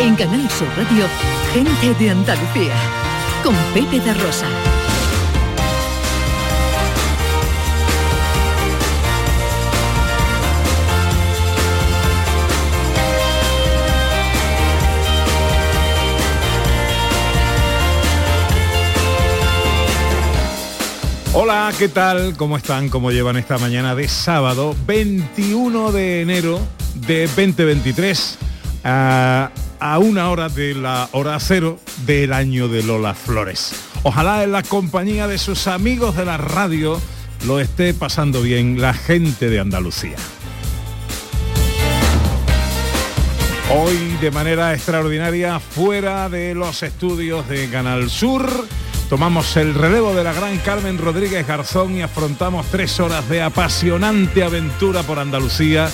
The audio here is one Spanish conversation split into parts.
En Canal Sur Radio, gente de Andalucía, con Pepe de Rosa. Hola, ¿qué tal? ¿Cómo están? ¿Cómo llevan esta mañana de sábado 21 de enero de 2023? a, a una hora de la hora cero del año de Lola Flores. Ojalá en la compañía de sus amigos de la radio lo esté pasando bien la gente de Andalucía. Hoy de manera extraordinaria fuera de los estudios de Canal Sur. Tomamos el relevo de la gran Carmen Rodríguez Garzón y afrontamos tres horas de apasionante aventura por Andalucía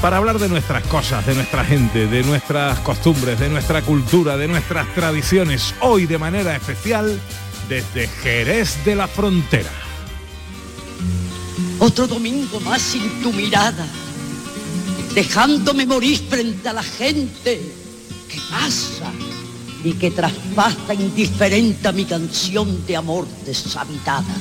para hablar de nuestras cosas, de nuestra gente, de nuestras costumbres, de nuestra cultura, de nuestras tradiciones. Hoy de manera especial desde Jerez de la Frontera. Otro domingo más sin tu mirada, dejándome morir frente a la gente que pasa y que traspasa indiferente a mi canción de amor deshabitada.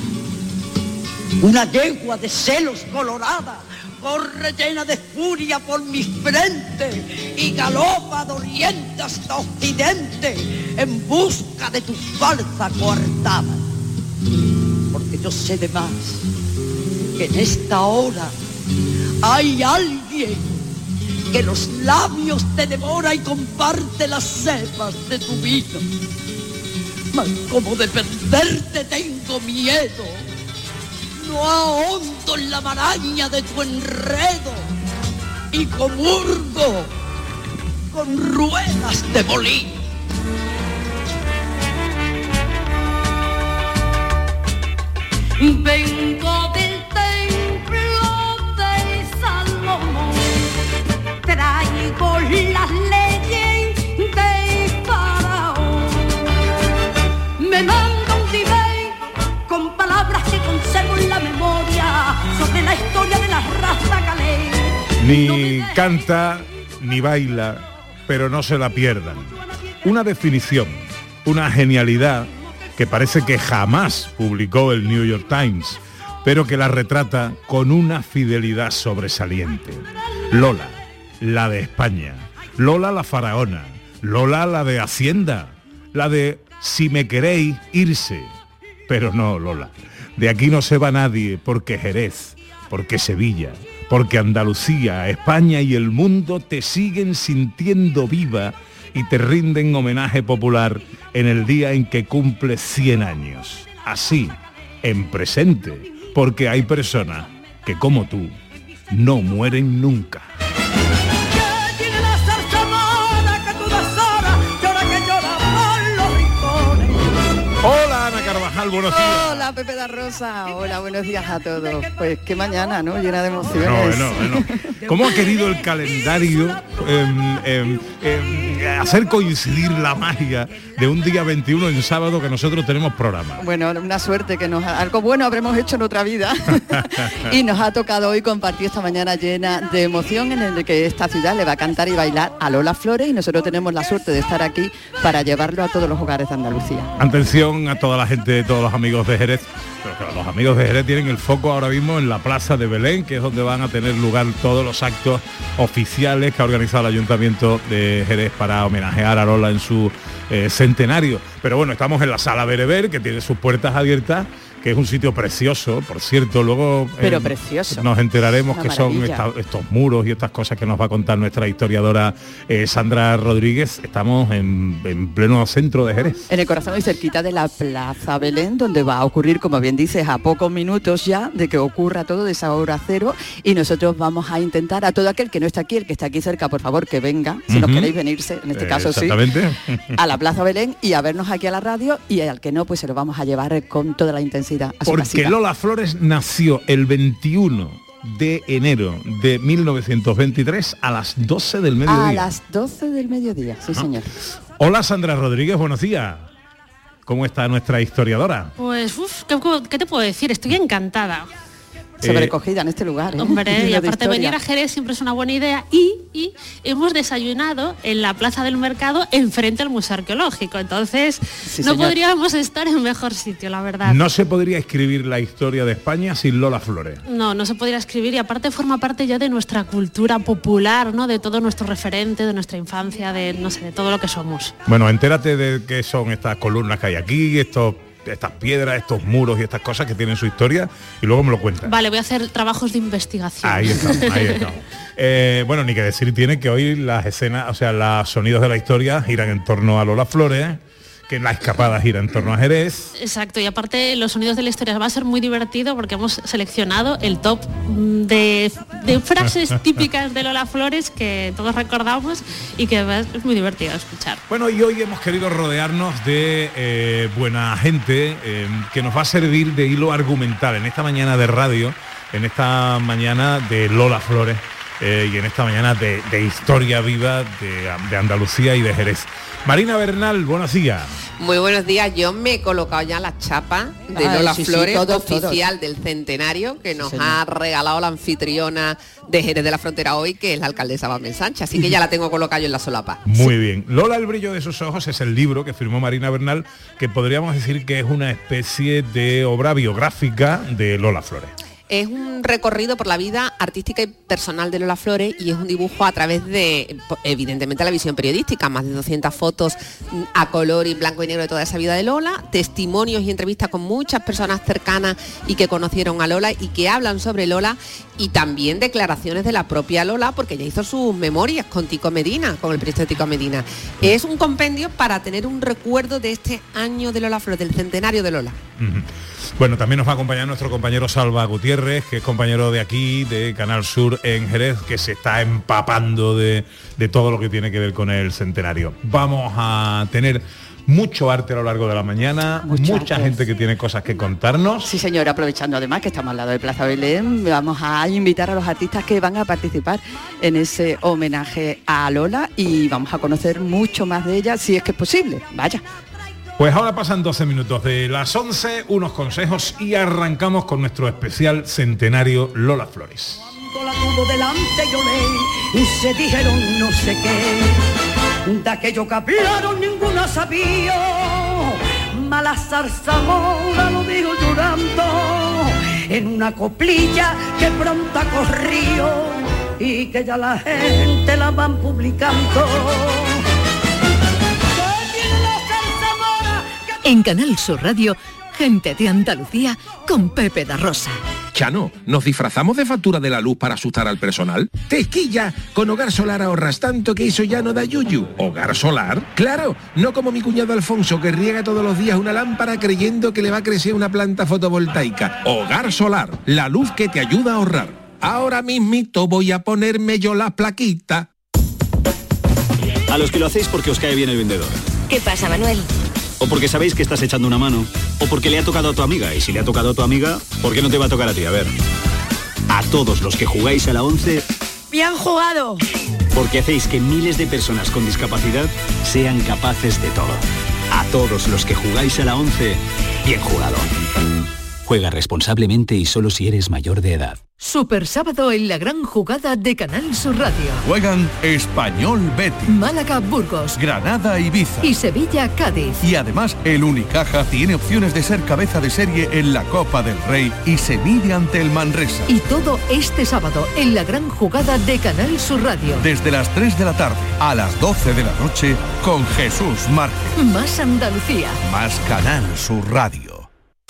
Una yegua de celos colorada corre llena de furia por mi frente y galopa de oriente hasta occidente en busca de tu falsa coartada. Porque yo sé de más que en esta hora hay alguien que los labios te devora y comparte las cepas de tu vino. Mas como de perderte tengo miedo no ahondo en la maraña de tu enredo y comurgo con ruedas de molino. Vengo del templo de Salomón, traigo las Ni canta ni baila, pero no se la pierdan. Una definición, una genialidad que parece que jamás publicó el New York Times, pero que la retrata con una fidelidad sobresaliente. Lola, la de España. Lola la faraona. Lola la de Hacienda. La de si me queréis irse. Pero no, Lola. De aquí no se va nadie porque Jerez, porque Sevilla, porque Andalucía, España y el mundo te siguen sintiendo viva y te rinden homenaje popular en el día en que cumple 100 años. Así, en presente, porque hay personas que como tú no mueren nunca. Hola Ana Carvajal, buenos días. Hola Pepe da Rosa, hola, buenos días a todos. Pues qué mañana, ¿no? Llena de No, emociones. bueno, bueno. ¿Cómo ha querido el calendario em, em, em, hacer coincidir la magia de un día 21 en sábado que nosotros tenemos programa? Bueno, una suerte que nos algo bueno habremos hecho en otra vida y nos ha tocado hoy compartir esta mañana llena de emoción en el que esta ciudad le va a cantar y bailar a Lola Flores y nosotros tenemos la suerte de estar aquí para llevarlo a todos los hogares de Andalucía. Atención a toda la gente, todos los amigos de Jerez. Pero los amigos de Jerez tienen el foco ahora mismo en la plaza de Belén, que es donde van a tener lugar todos los actos oficiales que ha organizado el Ayuntamiento de Jerez para homenajear a Lola en su eh, centenario. Pero bueno, estamos en la sala Bereber, que tiene sus puertas abiertas que es un sitio precioso, por cierto, luego Pero eh, precioso. nos enteraremos Una que son esta- estos muros y estas cosas que nos va a contar nuestra historiadora eh, Sandra Rodríguez. Estamos en, en pleno centro de Jerez. En el corazón y cerquita de la Plaza Belén, donde va a ocurrir, como bien dices, a pocos minutos ya de que ocurra todo de esa hora cero. Y nosotros vamos a intentar a todo aquel que no está aquí, el que está aquí cerca, por favor, que venga, si nos Ujú. queréis venirse, en este Eh, caso sí, exactamente. a la Plaza Belén y a vernos aquí a la radio y al que no, pues se lo vamos a llevar con toda la intensidad a su Porque casita. Lola Flores nació el 21 de enero de 1923 a las 12 del mediodía. A las 12 del mediodía, sí señor. Hola Sandra Rodríguez, buenos días. ¿Cómo está nuestra historiadora? Pues, uff, ¿qué, qué te puedo decir? Estoy encantada. Sobrecogida en este lugar. ¿eh? Hombre, y aparte venir a Jerez siempre es una buena idea. Y, y hemos desayunado en la Plaza del Mercado enfrente al Museo Arqueológico. Entonces, no señor. podríamos estar en mejor sitio, la verdad. No se podría escribir la historia de España sin Lola Flores. No, no se podría escribir y aparte forma parte ya de nuestra cultura popular, ¿no? De todo nuestro referente, de nuestra infancia, de no sé, de todo lo que somos. Bueno, entérate de qué son estas columnas que hay aquí, estos, estas piedras, estos muros y estas cosas que tienen su historia y luego me lo cuentas. Vale, voy a hacer trabajos de investigación. Ahí estamos, ahí estamos. Eh, bueno, ni que decir tiene que hoy las escenas, o sea, los sonidos de la historia giran en torno a Lola Flores, que la escapada gira en torno a Jerez. Exacto, y aparte los sonidos de la historia va a ser muy divertido porque hemos seleccionado el top de, de frases típicas de Lola Flores que todos recordamos y que es muy divertido escuchar. Bueno, y hoy hemos querido rodearnos de eh, buena gente eh, que nos va a servir de hilo argumental en esta mañana de radio, en esta mañana de Lola Flores eh, y en esta mañana de, de historia viva de, de Andalucía y de Jerez. Marina Bernal, buenos días. Muy buenos días, yo me he colocado ya la chapa de Ay, Lola sí, Flores, oficial del centenario, que nos ha regalado la anfitriona de Jerez de la Frontera hoy, que es la alcaldesa Babel Sánchez, así que ya la tengo colocada yo en la solapa. Muy bien. Lola, el brillo de sus ojos es el libro que firmó Marina Bernal, que podríamos decir que es una especie de obra biográfica de Lola Flores. Es un recorrido por la vida artística y personal de Lola Flores y es un dibujo a través de, evidentemente, la visión periodística, más de 200 fotos a color y blanco y negro de toda esa vida de Lola, testimonios y entrevistas con muchas personas cercanas y que conocieron a Lola y que hablan sobre Lola y también declaraciones de la propia Lola, porque ella hizo sus memorias con Tico Medina, con el periodista Tico Medina. Es un compendio para tener un recuerdo de este año de Lola Flores, del centenario de Lola. Bueno, también nos va a acompañar nuestro compañero Salva Gutiérrez, que es compañero de aquí, de Canal Sur en Jerez, que se está empapando de, de todo lo que tiene que ver con el centenario. Vamos a tener mucho arte a lo largo de la mañana, mucha gente que tiene cosas que contarnos. Sí, señor, aprovechando además que estamos al lado de Plaza Belén, vamos a invitar a los artistas que van a participar en ese homenaje a Lola y vamos a conocer mucho más de ella si es que es posible. Vaya. Pues ahora pasan 12 minutos de las 11, unos consejos y arrancamos con nuestro especial centenario Lola Flores. Cuando la tuvo delante yo leí y se dijeron no sé qué. De aquello que hablaron ninguna sabía. Mala zarzamora lo dijo llorando en una coplilla que pronto corrió y que ya la gente la van publicando. En Canal Sur Radio, gente de Andalucía con Pepe da Rosa. Chano, ¿nos disfrazamos de factura de la luz para asustar al personal? ¡Tequilla! Con Hogar Solar ahorras tanto que eso ya no da yuyu. ¿Hogar Solar? Claro, no como mi cuñado Alfonso que riega todos los días una lámpara creyendo que le va a crecer una planta fotovoltaica. Hogar Solar, la luz que te ayuda a ahorrar. Ahora mismito voy a ponerme yo la plaquita. A los que lo hacéis porque os cae bien el vendedor. ¿Qué pasa, Manuel? O porque sabéis que estás echando una mano. O porque le ha tocado a tu amiga. Y si le ha tocado a tu amiga, ¿por qué no te va a tocar a ti? A ver. A todos los que jugáis a la 11, ¡Bien jugado! porque hacéis que miles de personas con discapacidad sean capaces de todo. A todos los que jugáis a la 11, bien jugado. Juega responsablemente y solo si eres mayor de edad. Super sábado en la gran jugada de Canal Sur Radio. Juegan Español Betis, Málaga Burgos Granada Ibiza. y Sevilla Cádiz. Y además el Unicaja tiene opciones de ser cabeza de serie en la Copa del Rey y se mide ante el Manresa. Y todo este sábado en la gran jugada de Canal Sur Radio. Desde las 3 de la tarde a las 12 de la noche con Jesús Márquez. Más Andalucía. Más Canal Sur Radio.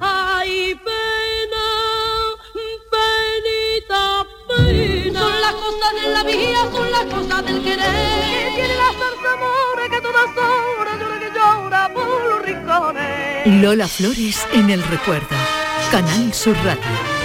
Ay, pena, penita, pena. Son las cosas de la vida, son las cosas del querer. Tiene las amores que todas horas llora que llora por los rincones. Lola Flores en el recuerdo. Canal Sur Radio.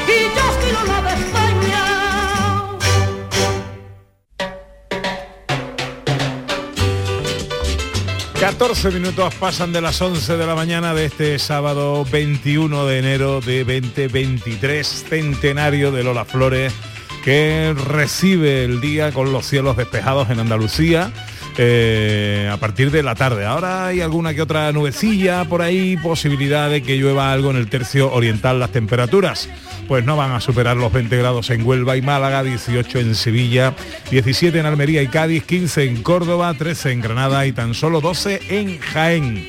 14 minutos pasan de las 11 de la mañana de este sábado 21 de enero de 2023, centenario de Lola Flores, que recibe el día con los cielos despejados en Andalucía. eh, a partir de la tarde. Ahora hay alguna que otra nubecilla por ahí, posibilidad de que llueva algo en el tercio oriental las temperaturas. Pues no van a superar los 20 grados en Huelva y Málaga, 18 en Sevilla, 17 en Almería y Cádiz, 15 en Córdoba, 13 en Granada y tan solo 12 en Jaén.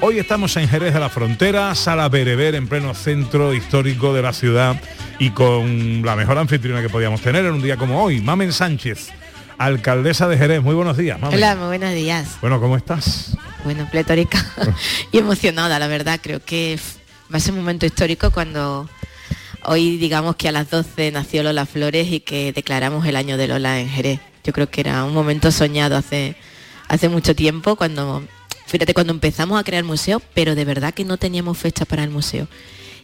Hoy estamos en Jerez de la Frontera, Sala Bereber, en pleno centro histórico de la ciudad y con la mejor anfitriona que podíamos tener en un día como hoy, Mamen Sánchez, alcaldesa de Jerez. Muy buenos días, Mamen. Hola, muy buenos días. Bueno, ¿cómo estás? Bueno, pletórica y emocionada, la verdad. Creo que va a ser un momento histórico cuando hoy digamos que a las 12 nació Lola Flores y que declaramos el año de Lola en Jerez. Yo creo que era un momento soñado hace, hace mucho tiempo cuando, fíjate, cuando empezamos a crear el museo, pero de verdad que no teníamos fecha para el museo.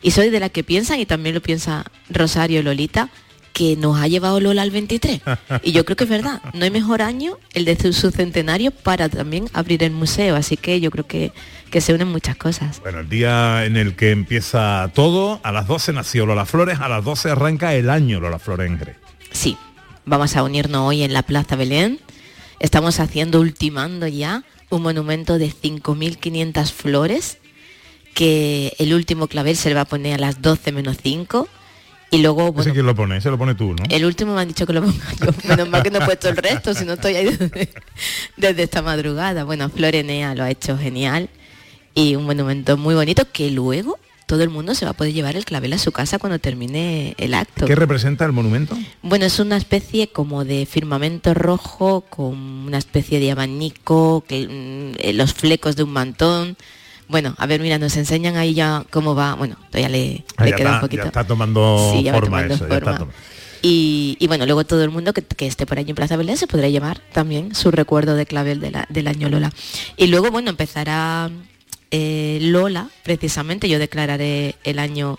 Y soy de las que piensan, y también lo piensa Rosario Lolita, que nos ha llevado Lola al 23. Y yo creo que es verdad, no hay mejor año el de su centenario para también abrir el museo, así que yo creo que, que se unen muchas cosas. Bueno, el día en el que empieza todo, a las 12 nació Lola Flores, a las 12 arranca el año Lola Flores en Jerez. Sí, vamos a unirnos hoy en la Plaza Belén. Estamos haciendo, ultimando ya, un monumento de 5.500 flores, que el último clavel se le va a poner a las 12 menos 5. Y luego, Ese bueno, quién lo pone, se lo pone tú, ¿no? el último me han dicho que lo ponga yo. Menos mal que no he puesto el resto, si no estoy ahí desde, desde esta madrugada. Bueno, Florenea lo ha hecho genial y un monumento muy bonito que luego todo el mundo se va a poder llevar el clavel a su casa cuando termine el acto. ¿Qué representa el monumento? Bueno, es una especie como de firmamento rojo con una especie de abanico, que, mm, eh, los flecos de un mantón. Bueno, a ver, mira, nos enseñan ahí ya cómo va. Bueno, todavía le, Ah, le ya, queda está, un poquito. ya está tomando Sí, ya va forma tomando eso, ya está forma. tomando. Y, y bueno, luego todo el mundo que, que esté por allí en Plaza Belén se podrá llevar también su recuerdo de clavel de la- del año Lola. Y luego, bueno, empezará eh, Lola, precisamente, yo declararé el año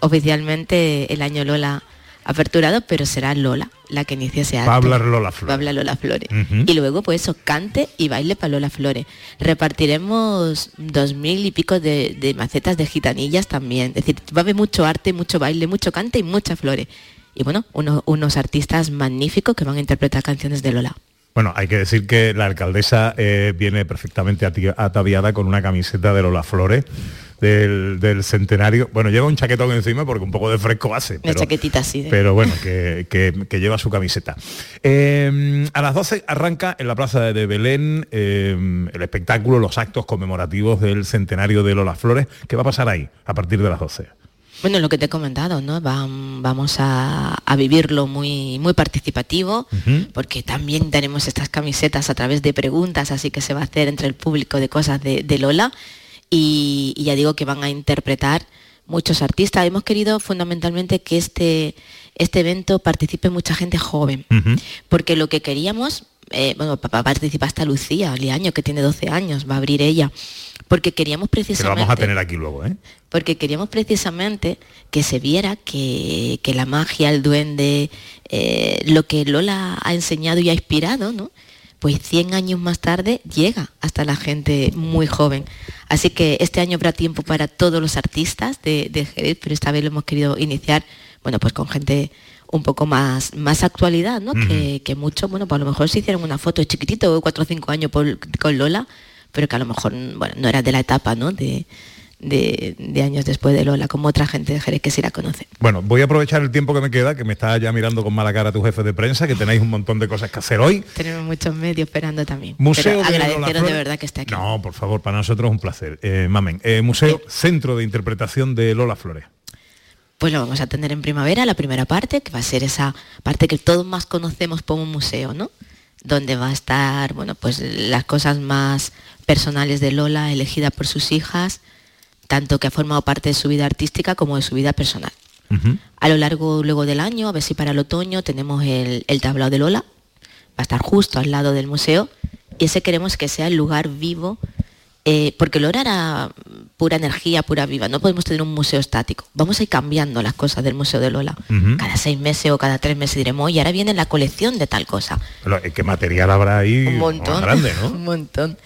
oficialmente, el año Lola aperturado, pero será Lola la que inicie ese acto. Va a hablar Lola Va a Flores. hablar Lola Flores. Y luego, pues eso, cante y baile para Lola Flores. Repartiremos dos mil y pico de, de macetas de gitanillas también. Es decir, va a haber mucho arte, mucho baile, mucho cante y muchas flores. Y bueno, uno- unos artistas magníficos que van a interpretar canciones de Lola. Bueno, hay que decir que la alcaldesa eh, viene perfectamente ataviada con una camiseta de Lola Flores del, del centenario. Bueno, lleva un chaquetón encima porque un poco de fresco hace. Una Pero, chaquetita así. de- pero bueno, que, que- que lleva su camiseta. Eh, a las 12 arranca en la Plaza de Belén eh, el espectáculo, los actos conmemorativos del centenario de Lola Flores. ¿Qué va a pasar ahí a partir de las 12? Bueno, lo que te he comentado, ¿no? Vam- vamos a, a vivirlo muy, muy participativo, porque también tenemos estas camisetas a través de preguntas, así que se va a hacer entre el público de cosas de, de Lola. Y, y ya digo que van a interpretar muchos artistas. Hemos querido fundamentalmente que este, este evento participe mucha gente joven, porque lo que queríamos, eh, bueno, pa- pa- participa hasta Lucía Liaño, que tiene 12 años, va a abrir ella, porque queríamos Que lo precisamente vamos a tener aquí luego, ¿eh? porque queríamos precisamente que se viera que, que la magia, el duende, eh, lo que Lola ha enseñado y ha inspirado, ¿no? Pues 100 años más tarde llega hasta la gente muy joven. Así que este año habrá tiempo para todos los artistas de, de Jerez, pero esta vez lo hemos querido iniciar, bueno, pues con gente un poco más, más actualidad, ¿no? que, que mucho, bueno, pues a lo mejor se hicieron una foto de chiquitito, cuatro o cinco años por- con Lola, pero que a lo mejor, bueno, no era de la etapa, ¿no? De, de, de años después de Lola, como otra gente de Jerez que sí la conoce. Bueno, voy a aprovechar el tiempo que me queda, que me está ya mirando con mala cara tu jefe de prensa, que tenéis un montón de cosas que hacer hoy. Tenemos muchos medios esperando también. Museo Pero de agradeceros de verdad que esté aquí. No, por favor, para nosotros es un placer. Eh, mamen, eh, Museo Centro de Interpretación de Lola Flores. Pues lo vamos a tener en primavera, la primera parte, que va a ser esa parte que todos más conocemos como museo, ¿no? Donde va a estar, bueno, pues las cosas más personales de Lola, elegida por sus hijas, tanto que ha formado parte de su vida artística como de su vida personal. A lo largo luego del año, a ver si para el otoño tenemos el, el tablao de Lola, va a estar justo al lado del museo, y ese queremos que sea el lugar vivo, eh, porque Lola era pura energía, pura viva, no podemos tener un museo estático, vamos a ir cambiando las cosas del Museo de Lola. Cada seis meses o cada tres meses diremos, y ahora viene la colección de tal cosa. Pero, ¿Qué material habrá ahí? Un montón. Grande, ¿no? un montón.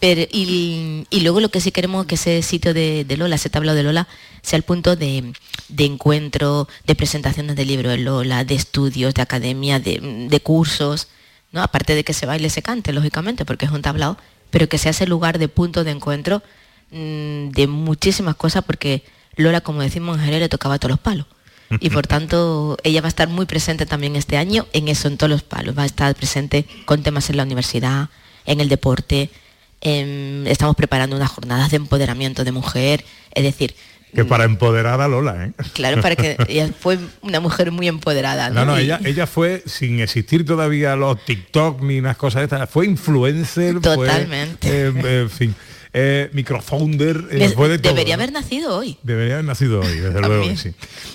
Pero, y, y luego lo que sí queremos es que ese sitio de, de Lola, ese tablao de Lola, sea el punto de, de encuentro, de presentaciones de libros de Lola, de estudios, de academia, de, de cursos, ¿no? Aparte de que se baile, se cante, lógicamente, porque es un tablao, pero que sea ese lugar de punto de encuentro mm, de muchísimas cosas, porque Lola, como decimos en Jerez, le tocaba a todos los palos. Y por tanto, ella va a estar muy presente también este año en eso, en todos los palos. Va a estar presente con temas en la universidad, en el deporte. en- estamos preparando unas jornadas de empoderamiento de mujer. Es decir, Que para empoderar a Lola, ¿eh? claro, para que ella fue una mujer muy empoderada. No, ¿no? ella, ella fue, sin existir todavía los TikTok ni unas cosas estas, fue influencer, fue, Totalmente. eh, en fin, eh, microfounder, eh, de- fue de todo, debería ¿no? haber nacido hoy. Debería haber nacido hoy, desde luego que sí.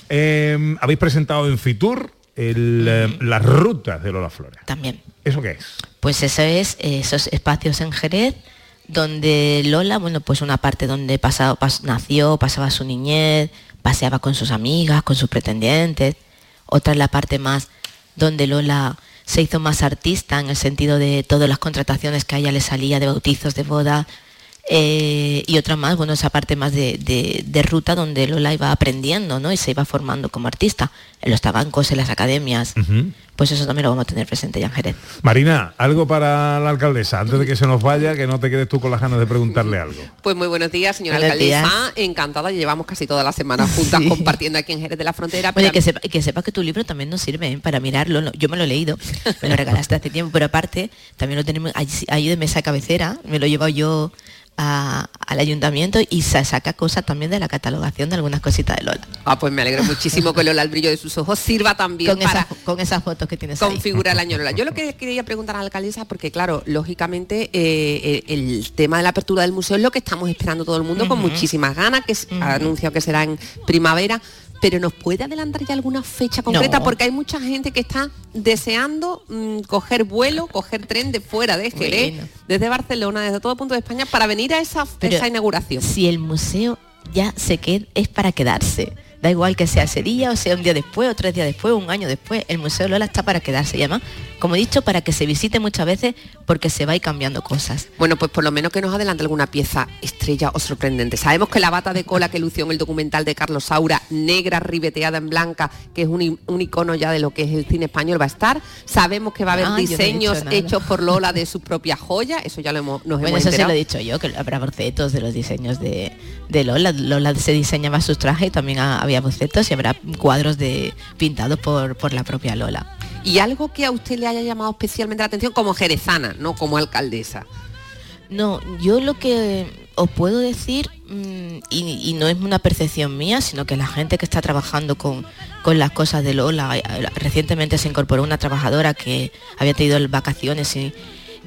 Eh, Habéis presentado en Fitur el, eh, las rutas de Lola Flores. También. ¿Eso qué es? Pues eso es, eh, esos espacios en Jerez, donde Lola, bueno, pues una parte donde pasado, pas- nació, pasaba su niñez, paseaba con sus amigas, con sus pretendientes. Otra es la parte más donde Lola se hizo más artista en el sentido de todas las contrataciones que a ella le salía de bautizos, de boda. Eh, y otra más, bueno, esa parte más de, de- de ruta donde Lola iba aprendiendo, ¿no? Y se iba formando como artista en los tabancos, en las academias. Pues eso también lo vamos a tener presente ya en Jerez. Marina, algo para la alcaldesa, antes de que se nos vaya, que no te quedes tú con las ganas de preguntarle algo. Pues muy buenos días, señora Buenos alcaldesa. Encantada, llevamos casi toda la semana juntas compartiendo aquí en Jerez de la Frontera. Oye, pero- que sepa, que sepa que tu libro también nos sirve ¿eh? para mirarlo. Yo me lo he leído, me lo regalaste hace tiempo, pero aparte también lo tenemos ahí, ahí de mesa cabecera, me lo he llevado yo a- al ayuntamiento y se saca cosas también de la catalogación de algunas cositas de Lola. Ah, pues me alegro muchísimo que Lola, el brillo de sus ojos, sirva también Con, para esas, con esas fotos que tienes ahí. configurar el año Lola. Yo lo que quería preguntar a la alcaldesa, porque claro, lógicamente eh, el, el tema de la apertura del museo es lo que estamos esperando todo el mundo con muchísimas ganas, que es- ha anunciado que será en primavera. Pero ¿nos puede adelantar ya alguna fecha concreta? No. Porque hay mucha gente que está deseando mm, coger vuelo, coger tren de fuera de Jerez, Bueno. desde Barcelona, desde todo punto de España, para venir a esa, Pero esa inauguración. Si el museo ya se queda, es para quedarse. Da igual que sea ese día o sea un día después o tres días después o un año después. El Museo Lola está para quedarse y además, como he dicho, para que se visite muchas veces porque se va a ir cambiando cosas. Bueno, pues por lo menos que nos adelante alguna pieza estrella o sorprendente. Sabemos que la bata de cola que lució en el documental de Carlos Saura, negra ribeteada en blanca, que es un, icono ya de lo que es el cine español, va a estar. Sabemos que va a haber Ah, yo no he diseños hechos por Lola de sus propias joyas, eso ya lo hemos, nos Bueno, hemos eso se enterado. lo he dicho yo, que habrá bocetos de los diseños de, de Lola. Lola se diseñaba sus trajes y también ha- había bocetos y habrá cuadros de pintados por, por la propia Lola. Y algo que a usted le haya llamado especialmente la atención como jerezana, no como alcaldesa. No, yo lo que os puedo decir, mm, y, y no es una percepción mía, sino que la gente que está trabajando con, con las cosas de Lola, eh, recientemente se incorporó una trabajadora que había tenido vacaciones y,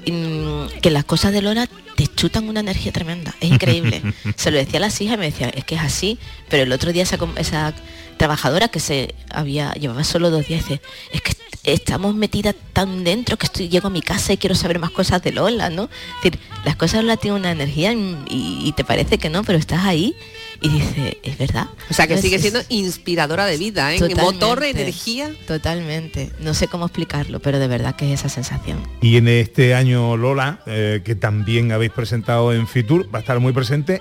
y, mm, que las cosas de Lola te chutan una energía tremenda, es increíble. se lo decía a las hijas y me decía, es que es así, pero el otro día esa, esa trabajadora que se había, llevaba solo dos días, dice, es que estamos metidas tan dentro que estoy, llego a mi casa y quiero saber más cosas de Lola, ¿no? Es decir, las cosas Lola tienen una energía y, y te parece que no, pero estás ahí y dice, es verdad. O sea que Entonces, sigue es- siendo inspiradora de vida, ¿eh? Motor, energía. Totalmente. No sé cómo explicarlo, pero de verdad que es esa sensación. Y en este año Lola, eh, que también habéis presentado en Fitur, va a estar muy presente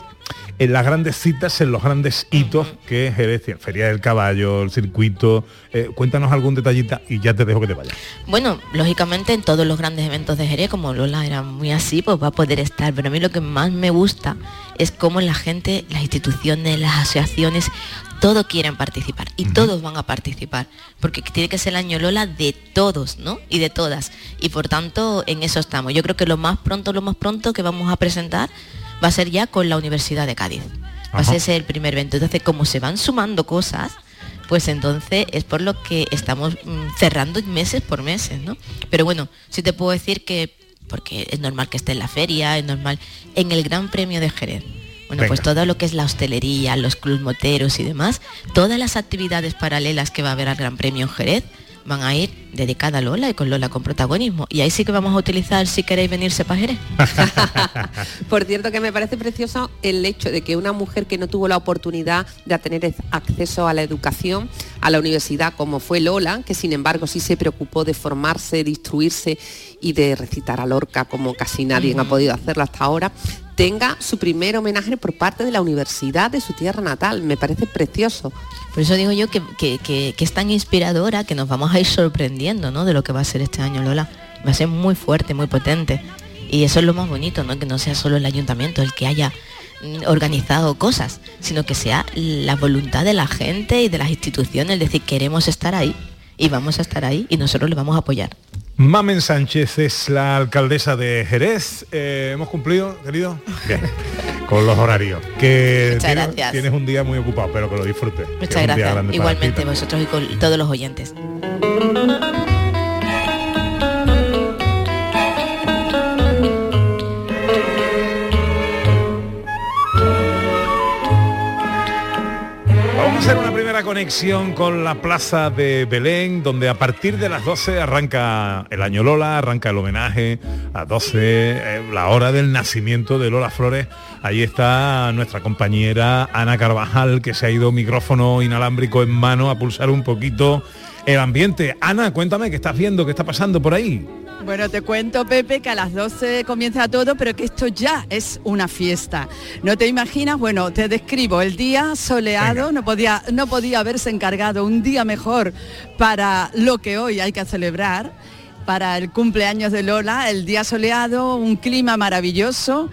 en las grandes citas, en los grandes hitos que es Jerez, tiene, Feria del Caballo, el circuito. Eh, cuéntanos algún detallita y ya te dejo que te vayas. Bueno, lógicamente en todos los grandes eventos de Jerez, como Lola era muy así, pues va a poder estar. Pero a mí lo que más me gusta es cómo la gente, las instituciones, las asociaciones, todos quieren participar y todos van a participar, porque tiene que ser el año Lola de todos, ¿no? Y de todas. Y por tanto, en eso estamos. Yo creo que lo más pronto, lo más pronto que vamos a presentar va a ser ya con la Universidad de Cádiz. Va a ser el primer evento. Entonces, como se van sumando cosas, pues entonces es por lo que estamos mm, cerrando meses por meses, ¿no? Pero bueno, sí te puedo decir que, porque es normal que esté en la feria, es normal, en el Gran Premio de Jerez. Bueno, pues todo lo que es la hostelería, los clubs moteros y demás, todas las actividades paralelas que va a haber al Gran Premio en Jerez van a ir dedicadas a Lola y con Lola con protagonismo. Y ahí sí que vamos a utilizar si queréis venirse para Jerez. Por cierto que me parece precioso el hecho de que una mujer que no tuvo la oportunidad de tener acceso a la educación, a la universidad como fue Lola, que sin embargo sí se preocupó de formarse, de instruirse y de recitar a Lorca como casi nadie ha podido hacerlo hasta ahora, tenga su primer homenaje por parte de la universidad de su tierra natal. Me parece precioso. Por eso digo yo que, que- que- que es tan inspiradora que nos vamos a ir sorprendiendo ¿no? de lo que va a ser este año Lola. Va a ser muy fuerte, muy potente. Y eso es lo más bonito, ¿no? que no sea solo el ayuntamiento el que haya mm, organizado cosas, sino que sea la voluntad de la gente y de las instituciones, es decir, queremos estar ahí y vamos a estar ahí y nosotros le vamos a apoyar. Mamen Sánchez es la alcaldesa de Jerez. Eh, ¿Hemos cumplido, querido? Bien. Con los horarios. Que Muchas tienes, gracias. tienes un día muy ocupado, pero que lo disfrutes. Muchas gracias. Igualmente vosotros y con todos los oyentes. Conexión con la plaza de Belén, donde a partir de las 12 arranca el año Lola, arranca el homenaje a 12, eh, la hora del nacimiento de Lola Flores. Ahí está nuestra compañera Ana Carvajal, que se ha ido micrófono inalámbrico en mano a pulsar un poquito el ambiente. Ana, cuéntame qué estás viendo, qué está pasando por ahí. Bueno, te cuento, Pepe, que a las 12 comienza todo, pero que esto ya es una fiesta. ¿No te imaginas? Bueno, te describo el día soleado, no podía, no podía haberse encargado un día mejor para lo que hoy hay que celebrar, para el cumpleaños de Lola, el día soleado, un clima maravilloso.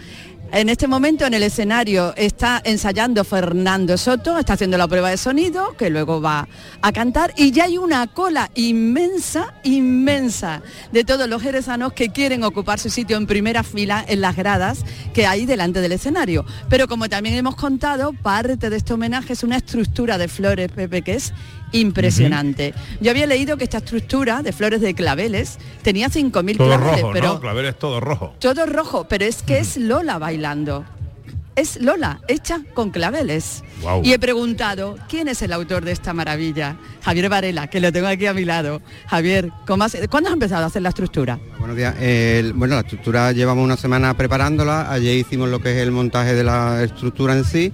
En este momento en el escenario está ensayando Fernando Soto, está haciendo la prueba de sonido, que luego va a cantar, y ya hay una cola inmensa, inmensa, de todos los jerezanos que quieren ocupar su sitio en primera fila en las gradas que hay delante del escenario. Pero como también hemos contado, parte de este homenaje es una estructura de flores, Pepe, que es impresionante. Yo había leído que esta estructura de flores de claveles tenía 5.000 Todo claveles, rojo, pero ¿no? Clavel es todo rojo. todo rojo, pero es que es Lola bailando. Es Lola, hecha con claveles. Guau. Y he preguntado, ¿quién es el autor de esta maravilla? Javier Varela, que lo tengo aquí a mi lado. Javier, ¿cómo has- ¿cuándo has empezado a hacer la estructura? Buenos días. El- bueno, la estructura llevamos una semana preparándola. Ayer hicimos lo que es el montaje de la estructura en sí.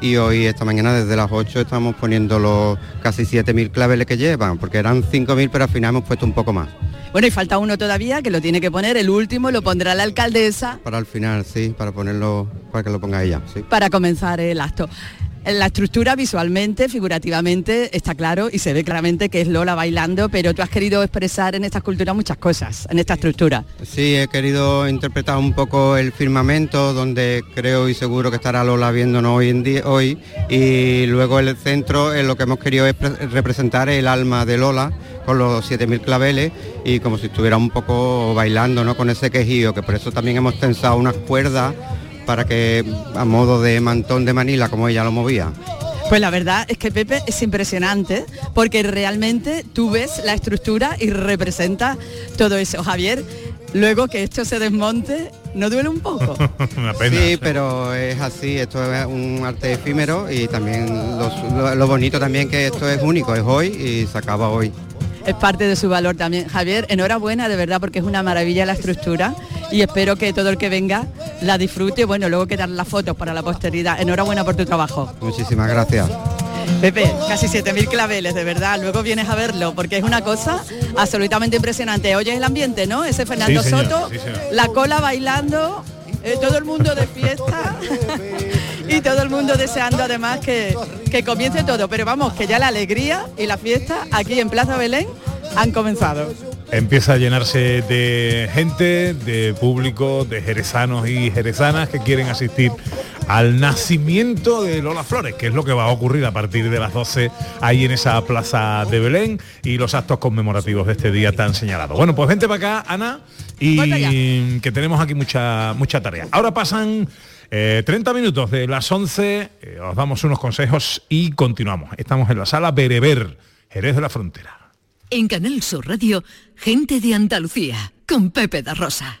Y hoy, esta mañana, desde las 8, estamos poniendo los casi 7.000 claveles que llevan, porque eran 5.000, pero al final hemos puesto un poco más. Bueno, y falta uno todavía que lo tiene que poner, el último lo pondrá la alcaldesa Para el final, sí, para ponerlo, para que lo ponga ella, sí. para comenzar el acto. La estructura visualmente, figurativamente, está claro y se ve claramente que es Lola bailando, pero tú has querido expresar en esta escultura muchas cosas, en esta estructura. Sí, he querido interpretar un poco el firmamento, donde creo y seguro que estará Lola viéndonos hoy en día, hoy, y luego el centro, en lo que hemos querido es pre- representar el alma de Lola con los 7.000 claveles y como si estuviera un poco bailando, ¿no? Con ese quejío, que por eso también hemos tensado unas cuerdas para que a modo de mantón de Manila, como ella lo movía. Pues la verdad es que Pepe es impresionante porque realmente tú ves la estructura y representa todo eso. Javier, luego que esto se desmonte, ¿no duele un poco? Una pena. Sí, pero es así, esto es un arte efímero y también lo, lo bonito también que esto es único, es hoy y se acaba hoy. Es parte de su valor también. Javier, enhorabuena de verdad porque es una maravilla la estructura y espero que todo el que venga la disfrute. Bueno, luego quedan las fotos para la posteridad. Enhorabuena por tu trabajo. Muchísimas gracias. Pepe, casi 7.000 claveles, de verdad. Luego vienes a verlo, porque es una cosa absolutamente impresionante. Oyes el ambiente, ¿no? Ese Fernando Sí, señor, Soto, sí, la cola bailando, eh, todo el mundo de fiesta. y todo el mundo deseando además que, que comience todo. Pero vamos, que ya la alegría y la fiesta aquí en Plaza Belén han comenzado. Empieza a llenarse de gente, de público, de jerezanos y jerezanas que quieren asistir al nacimiento de Lola Flores, que es lo que va a ocurrir a partir de las 12 ahí en esa plaza de Belén y los actos conmemorativos de este día tan señalado. Bueno, pues vente para acá, Ana, y que tenemos aquí mucha, mucha tarea. Ahora pasan eh, 30 minutos de las 11, eh, os damos unos consejos y continuamos. Estamos en la sala Bereber, Jerez de la Frontera. En Canal Sur Radio, gente de Andalucía, con Pepe da Rosa.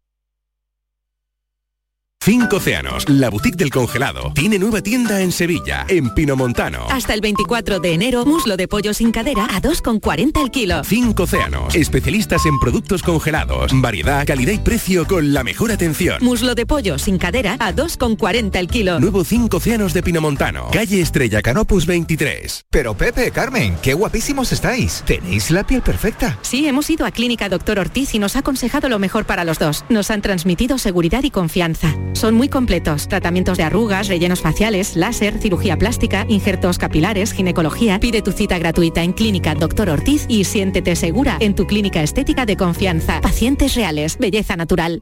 Cinco Océanos, la boutique del congelado, tiene nueva tienda en Sevilla, en Pinomontano. Hasta el 24 de enero, muslo de pollo sin cadera a 2,40 el kilo. Cinco Océanos, especialistas en productos congelados, variedad, calidad y precio con la mejor atención. Muslo de pollo sin cadera a 2,40 el kilo. Nuevo Cinco Océanos de Pinomontano, calle Estrella Canopus 23. Pero Pepe, Carmen, qué guapísimos estáis. Tenéis la piel perfecta. Sí, hemos ido a Clínica Doctor Ortiz y nos ha aconsejado lo mejor para los dos. Nos han transmitido seguridad y confianza. Son muy completos. Tratamientos de arrugas, rellenos faciales, láser, cirugía plástica, injertos capilares, ginecología. Pide tu cita gratuita en Clínica Doctor Ortiz y siéntete segura en tu clínica estética de confianza. Pacientes reales, belleza natural.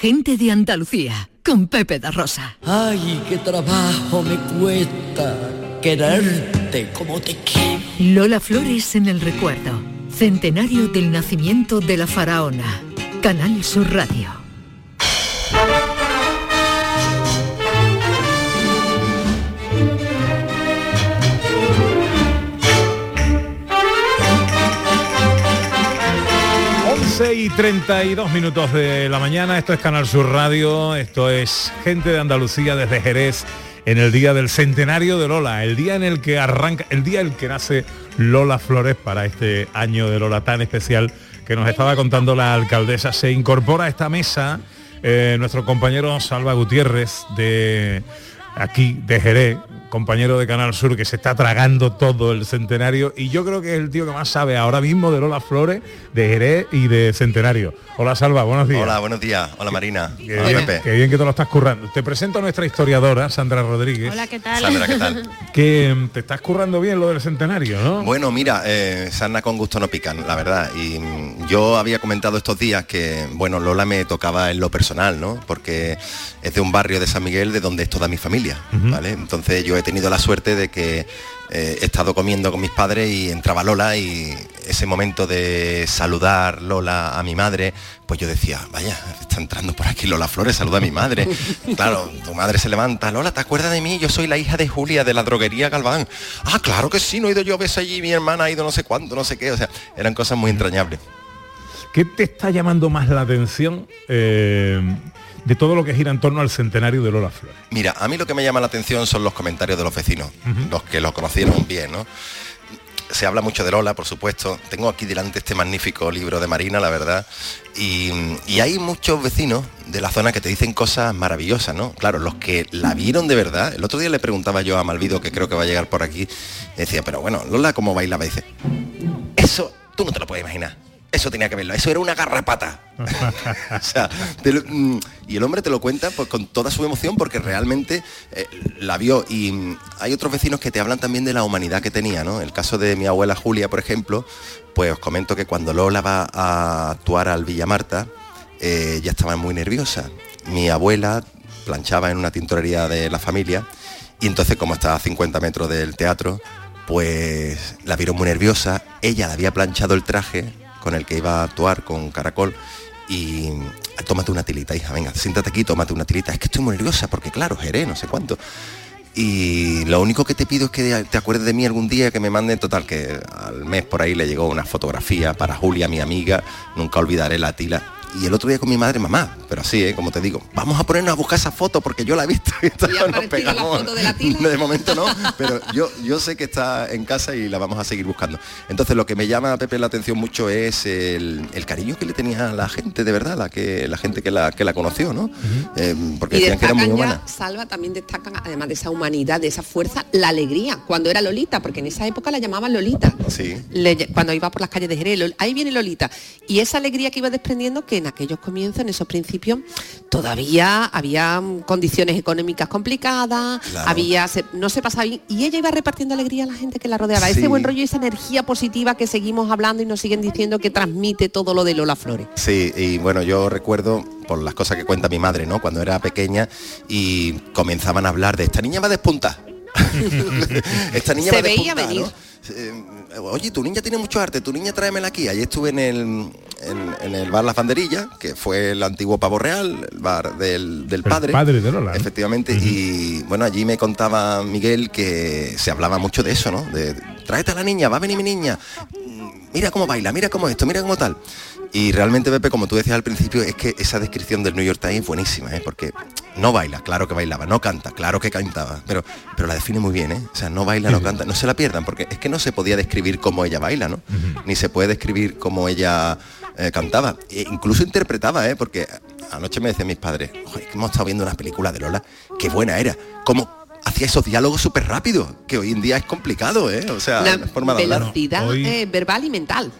gente de Andalucía, con Pepe da Rosa. Ay, qué trabajo me cuesta quererte como te quiero. Lola Flores en el recuerdo. Centenario del nacimiento de la faraona. Canal Sur Radio. Y 32 minutos de la mañana, esto es Canal Sur Radio, esto es Gente de Andalucía desde Jerez en el día del centenario de Lola, el día en el que arranca, el día en el que nace Lola Flores para este año de Lola tan especial que nos estaba contando la alcaldesa. Se incorpora a esta mesa eh, nuestro compañero Salva Gutiérrez de aquí de Jerez, compañero de Canal Sur que se está tragando todo el centenario y yo creo que es el tío que más sabe ahora mismo de Lola Flores, de Jerez y de Centenario. Hola Salva, buenos días. Hola, buenos días. Hola Marina. Qué, Hola bien, Pepe. qué bien que te lo estás currando. Te presento a nuestra historiadora, Sandra Rodríguez. Hola, ¿qué tal? Sandra, ¿qué tal? Que mm, te estás currando bien lo del centenario, ¿no? Bueno, mira, eh, sarna con gusto no pican, la verdad. Y mm, yo había comentado estos días que, bueno, Lola me tocaba en lo personal, ¿no? Porque es de un barrio de San Miguel de donde es toda mi familia, ¿vale? Entonces yo he tenido la suerte de que eh, he estado comiendo con mis padres y entraba Lola y ese momento de saludar Lola a mi madre, pues yo decía, vaya, está entrando por aquí Lola Flores, saluda a mi madre. Claro, tu madre se levanta, Lola, ¿te acuerdas de mí? Yo soy la hija de Julia de la droguería Galván. Ah, claro que sí, no he ido yo a veces allí, mi hermana ha ido no sé cuándo, no sé qué, o sea, eran cosas muy entrañables. ¿Qué te está llamando más la atención eh, de todo lo que gira en torno al centenario de Lola Flores? Mira, a mí lo que me llama la atención son los comentarios de los vecinos, los que lo conocieron bien, ¿no? Se habla mucho de Lola, por supuesto. Tengo aquí delante este magnífico libro de Marina, la verdad. Y, y hay muchos vecinos de la zona que te dicen cosas maravillosas, ¿no? Claro, los que la vieron de verdad. El otro día le preguntaba yo a Malvido, que creo que va a llegar por aquí, y decía, pero bueno, Lola, ¿cómo bailaba? Y dice, eso tú no te lo puedes imaginar. Eso tenía que verlo, eso era una garrapata. O sea, te lo- mm, y el hombre te lo cuenta pues con toda su emoción porque realmente eh, la vio. Y mm, hay otros vecinos que te hablan también de la humanidad que tenía, ¿no? El caso de mi abuela Julia, por ejemplo, pues os comento que cuando Lola va a actuar al Villa Marta, eh, ya estaba muy nerviosa. Mi abuela planchaba en una tintorería de la familia y entonces como estaba a 50 metros del teatro, pues la vieron muy nerviosa. Ella le había planchado el traje con el que iba a actuar con Caracol y tómate una tilita, hija, venga, siéntate aquí, tómate una tilita. Es que estoy muy nerviosa porque claro, Jerez, no sé cuánto. Y lo único que te pido es que te acuerdes de mí algún día, que me manden total, que al mes por ahí le llegó una fotografía para Julia, mi amiga, nunca olvidaré la tila. Y el otro día con mi madre, mamá, pero así, ¿eh? como te digo, vamos a ponernos a buscar esa foto porque yo la he visto y nos pegamos. de, momento no, pero yo, yo sé que está en casa y la vamos a seguir buscando. Entonces lo que me llama a Pepe la atención mucho es el, el cariño que le tenía a la gente, de verdad, la que la gente que la, que la conoció, ¿no? Eh, porque Y decían que era muy humana. ya, Salva, también destacan, además de esa humanidad, de esa fuerza, la alegría, cuando era Lolita, porque en esa época la llamaban Lolita. Sí. Le- cuando iba por las calles de Jerez, ahí viene Lolita. Y esa alegría que iba desprendiendo, que en aquellos comienzos, en esos principios, todavía había condiciones económicas complicadas, Claro. había se- no se pasaba bien, y ella iba repartiendo alegría a la gente que la rodeaba. Sí. Ese buen rollo y esa energía positiva que seguimos hablando y nos siguen diciendo que transmite todo lo de Lola Flores. Sí, y bueno, yo recuerdo por las cosas que cuenta mi madre, ¿no? Cuando era pequeña y comenzaban a hablar de esta niña va a despuntar. esta niña Se va a veía despuntar, venir. ¿no? Eh, Oye, tu niña tiene mucho arte, tu niña tráemela aquí. Allí estuve en el, en, en el bar Las Banderillas, que fue el antiguo Pavo Real, el bar del, del padre. padre de Lola. Efectivamente, y bueno, allí me contaba Miguel que se hablaba mucho de eso, ¿no? De tráete a la niña, va a venir mi niña, mira cómo baila, mira cómo esto, mira cómo tal. Y realmente, Pepe, como tú decías al principio, es que esa descripción del New York Times es buenísima, ¿eh? porque no baila, claro que bailaba, no canta, claro que cantaba, pero, pero la define muy bien, ¿eh? O sea, no baila, no canta, no se la pierdan, porque es que no se podía describir cómo ella baila, ¿no? Ni se puede describir cómo ella eh, cantaba. E incluso interpretaba, ¿eh? Porque anoche me decían mis padres, "Joder, que hemos estado viendo una película de Lola, qué buena era. Como hacía esos diálogos súper rápidos, que hoy en día es complicado, ¿eh? O sea, Una forma de hablar. velocidad Hoy- eh, verbal y mental.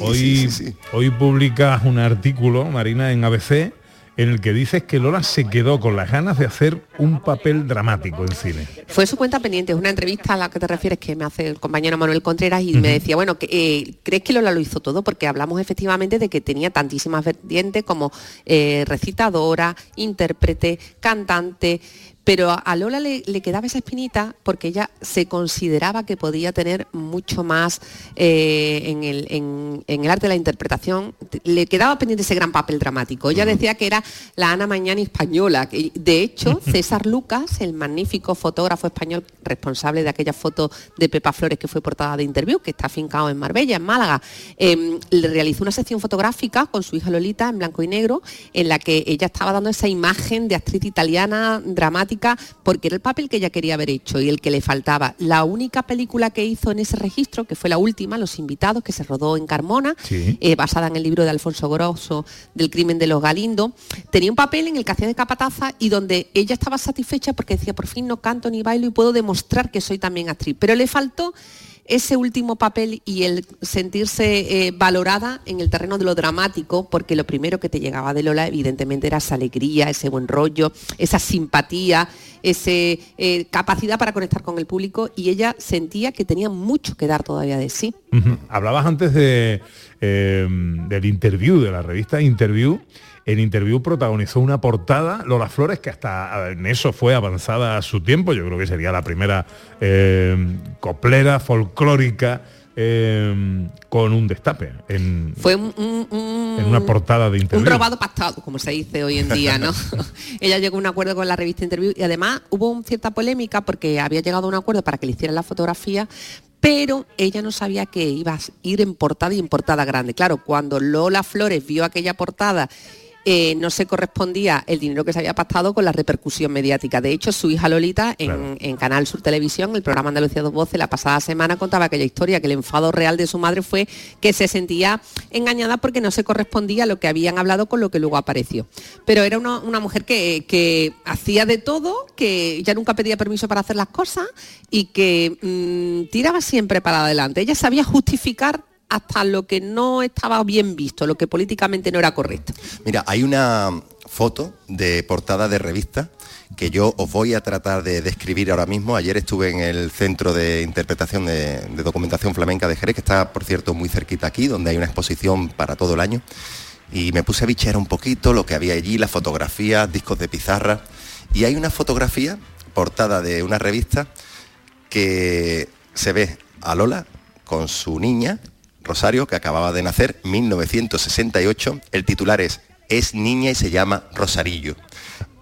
Hoy, hoy publicas un artículo, Marina, en ABC, en el que dices que Lola se quedó con las ganas de hacer un papel dramático en cine. Fue su cuenta pendiente, es una entrevista a la que te refieres que me hace el compañero Manuel Contreras y me decía, bueno, eh, ¿crees que Lola lo hizo todo? Porque hablamos efectivamente de que tenía tantísimas vertientes como eh, recitadora, intérprete, cantante, pero a- Lola le, le quedaba esa espinita porque ella se consideraba que podía tener mucho más eh, en, el, en- en el arte de la interpretación. Le quedaba pendiente ese gran papel dramático. Ella decía que era la Ana Mañana española. De hecho, César Lucas, el magnífico fotógrafo español responsable de aquella foto de Pepa Flores que fue portada de Interview, que está afincado en Marbella, en Málaga, eh, le realizó una sección fotográfica con su hija Lolita en blanco y negro, en la que ella estaba dando esa imagen de actriz italiana dramática, porque era el papel que ella quería haber hecho y el que le faltaba. La única película que hizo en ese registro, que fue la última, Los Invitados, que se rodó en Carmona, eh, basada en el libro de Alfonso Grosso del crimen de los Galindo, tenía un papel en el que hacía de capataza y donde ella estaba satisfecha porque decía, por fin no canto ni bailo y puedo demostrar que soy también actriz. Pero le faltó ese último papel y el sentirse eh, valorada en el terreno de lo dramático, porque lo primero que te llegaba de Lola evidentemente era esa alegría, ese buen rollo, esa simpatía, esa capacidad para conectar con el público y ella sentía que tenía mucho que dar todavía de sí. Hablabas antes de, eh, del interview, de la revista Interview. En Interview protagonizó una portada, Lola Flores, que hasta en eso fue avanzada a su tiempo. Yo creo que sería la primera eh, coplera folclórica eh, con un destape en, Fue un, un- un- en una portada de Interview. Un robado pactado, como se dice hoy en día, ¿no? Ella llegó a un acuerdo con la revista Interview y además hubo cierta polémica porque había llegado a un acuerdo para que le hicieran la fotografía, pero ella no sabía que iba a ir en portada y en portada grande. Claro, cuando Lola Flores vio aquella portada eh, no se correspondía el dinero que se había pactado con la repercusión mediática. De hecho, su hija Lolita en, en Canal Sur Televisión, el programa Andalucía Dos Voces, la pasada semana contaba aquella historia, que el enfado real de su madre fue que se sentía engañada porque no se correspondía lo que habían hablado con lo que luego apareció. Pero era una, una mujer que, que hacía de todo, que ya nunca pedía permiso para hacer las cosas y que mm, tiraba siempre para adelante. Ella sabía justificar hasta lo que no estaba bien visto, lo que políticamente no era correcto. Mira, hay una foto de portada de revista que yo os voy a tratar de describir ahora mismo. Ayer estuve en el Centro de Interpretación de, de Documentación Flamenca de Jerez, que está, por cierto, muy cerquita aquí, donde hay una exposición para todo el año. Y me puse a bichear un poquito lo que había allí, las fotografías, discos de pizarra. Y hay una fotografía, portada de una revista, que se ve a Lola con su niña, Rosario, que acababa de nacer, 1968. El titular es Es niña y se llama Rosarillo.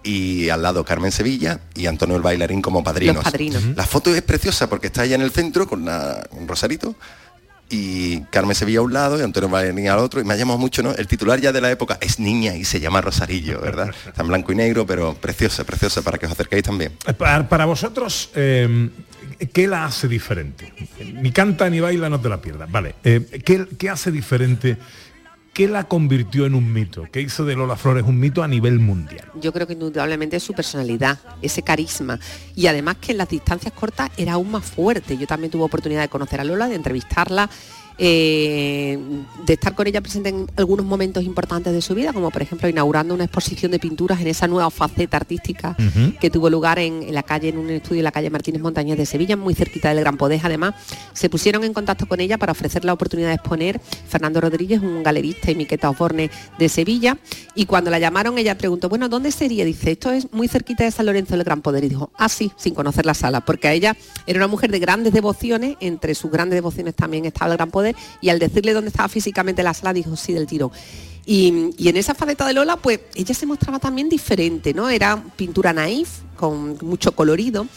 Y al lado Carmen Sevilla y Antonio el bailarín como padrinos. Los padrinos. La foto es preciosa porque está ella en el centro con, la- con Rosarito y Carmen Sevilla a un lado y Antonio Bailarín al otro y me ha llamado mucho, ¿no? El titular ya de la época es niña y se llama Rosarillo, ¿verdad? Está en blanco y negro, pero preciosa, preciosa para que os acerquéis también. Para, para vosotros, eh, ¿qué la hace diferente? Ni canta ni baila, no te la pierdas. Vale, eh, ¿qué, qué hace diferente? ¿Qué la convirtió en un mito? ¿Qué hizo de Lola Flores un mito a nivel mundial? Yo creo que indudablemente es su personalidad, ese carisma. Y además que en las distancias cortas era aún más fuerte. Yo también tuve oportunidad de conocer a Lola, de entrevistarla, eh, de estar con ella presente en algunos momentos importantes de su vida, como por ejemplo inaugurando una exposición de pinturas en esa nueva faceta artística que tuvo lugar en, en la calle, en un estudio en la calle Martínez Montañés de Sevilla, muy cerquita del Gran Podés. Además, se pusieron en contacto con ella para ofrecer la oportunidad de exponer Fernando Rodríguez, un galerista y Miqueta Osborne de Sevilla. Y cuando la llamaron, ella preguntó, bueno, ¿dónde sería? Dice, esto es muy cerquita de San Lorenzo del Gran Poder. Y dijo, ah, sí, sin conocer la sala, porque a ella era una mujer de grandes devociones, entre sus grandes devociones también estaba el Gran Poder, y al decirle dónde estaba físicamente la sala, dijo, sí, del tiro. Y, y en esa faceta de Lola, pues ella se mostraba también diferente, ¿no? Era pintura naif, con mucho colorido,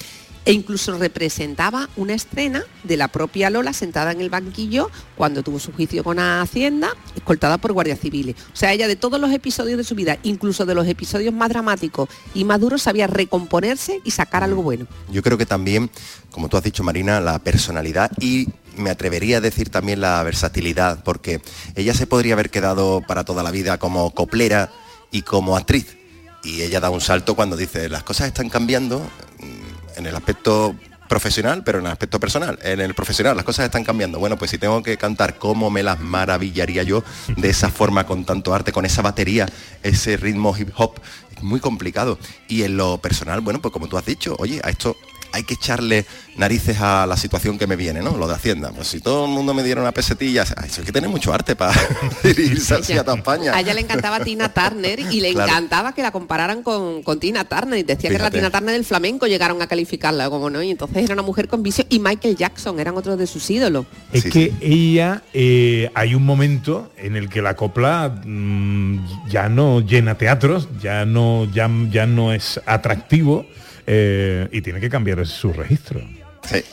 e incluso representaba una escena de la propia Lola sentada en el banquillo cuando tuvo su juicio con Hacienda, escoltada por guardias civiles. O sea, ella de todos los episodios de su vida, incluso de los episodios más dramáticos y más duros, sabía recomponerse y sacar algo bueno. Yo creo que también, como tú has dicho Marina, la personalidad y me atrevería a decir también la versatilidad, porque ella se podría haber quedado para toda la vida como coplera y como actriz. Y ella da un salto cuando dice, las cosas están cambiando en el aspecto profesional, pero en el aspecto personal. En el profesional las cosas están cambiando. Bueno, pues si tengo que cantar, ¿cómo me las maravillaría yo de esa forma, con tanto arte, con esa batería, ese ritmo hip hop? Es muy complicado. Y en lo personal, bueno, pues como tú has dicho, oye, a esto hay que echarle narices a la situación que me viene, ¿no? Lo de Hacienda. Pues si todo el mundo me diera una pesetilla, eso hay que tener mucho arte para dirigirse así a toda España. A ella le encantaba Tina Turner y le Claro. encantaba que la compararan con, con Tina Turner. Y decía que era la. Tina Turner del flamenco, llegaron a calificarla, como no. Y entonces era una mujer con vicio. Y Michael Jackson eran otros de sus ídolos. Es que ella, eh, hay un momento en el que la copla mm, ya no llena teatros, ya no, ya, ya no es atractivo eh, y tiene que cambiar su registro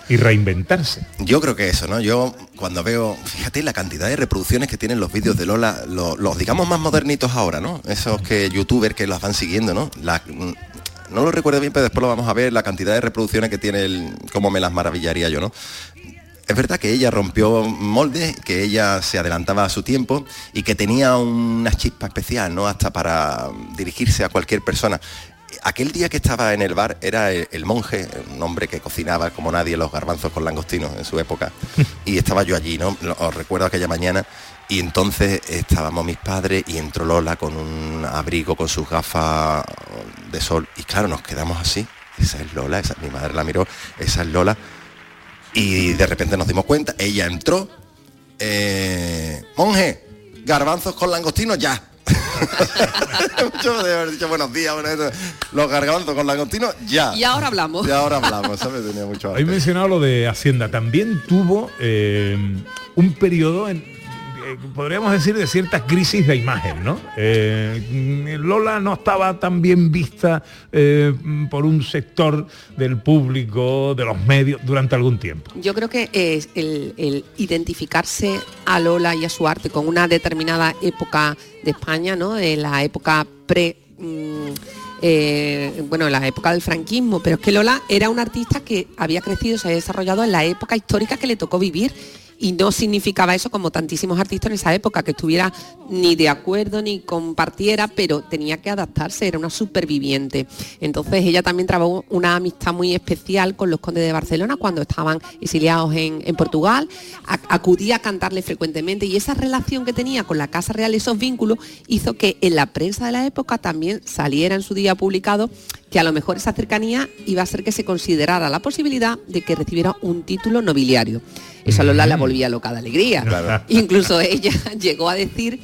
y reinventarse. Yo creo que eso, ¿no? Yo cuando veo, fíjate la cantidad de reproducciones que tienen los vídeos de Lola, lo- los, digamos más modernitos ahora, ¿no? Esos que youtubers que las van siguiendo, ¿no? La- mm, no lo recuerdo bien, pero después lo vamos a ver, la cantidad de reproducciones que tiene el, cómo me las maravillaría yo, ¿no? Es verdad que ella rompió moldes, que ella se adelantaba a su tiempo y que tenía una chispa especial, ¿no? Hasta para dirigirse a cualquier persona. Aquel día que estaba en el bar era el, el monje, un hombre que cocinaba como nadie los garbanzos con langostinos en su época. Y estaba yo allí, ¿no? Os recuerdo aquella mañana. Y entonces estábamos mis padres y entró Lola con un abrigo, con sus gafas de sol. Y claro, nos quedamos así. Esa es Lola, esa, mi madre la miró, esa es Lola. Y de repente nos dimos cuenta, ella entró, eh, monje, garbanzos con langostinos ya. Mucho de haber dicho buenos días, buenas noches. los garbanzos con langostinos ya. Y ahora hablamos. Y ahora hablamos, ¿sabes? Tenía mucho arte. Habéis mencionado lo de Hacienda. También tuvo eh, un periodo, en, eh, podríamos decir, de ciertas crisis de imagen, ¿no? Eh, Lola no estaba tan bien vista eh, por un sector del público, de los medios, durante algún tiempo. Yo creo que el, identificarse a Lola y a su arte con una determinada época de España, ¿no? De la época pre. mm, bueno, la época del franquismo, pero es que Lola era una artista que había crecido, se había desarrollado en la época histórica que le tocó vivir y no significaba eso como tantísimos artistas en esa época, que estuviera ni de acuerdo ni compartiera, pero tenía que adaptarse, era una superviviente. Entonces ella también trabajó una amistad muy especial con los condes de Barcelona cuando estaban exiliados en, en Portugal, acudía a cantarle frecuentemente y esa relación que tenía con la Casa Real, esos vínculos, hizo que en la prensa de la época también saliera en su día publicado que a lo mejor esa cercanía iba a ser que se considerara la posibilidad de que recibiera un título nobiliario. Eso a Lola la volvía loca de alegría. Claro. Incluso ella llegó a decir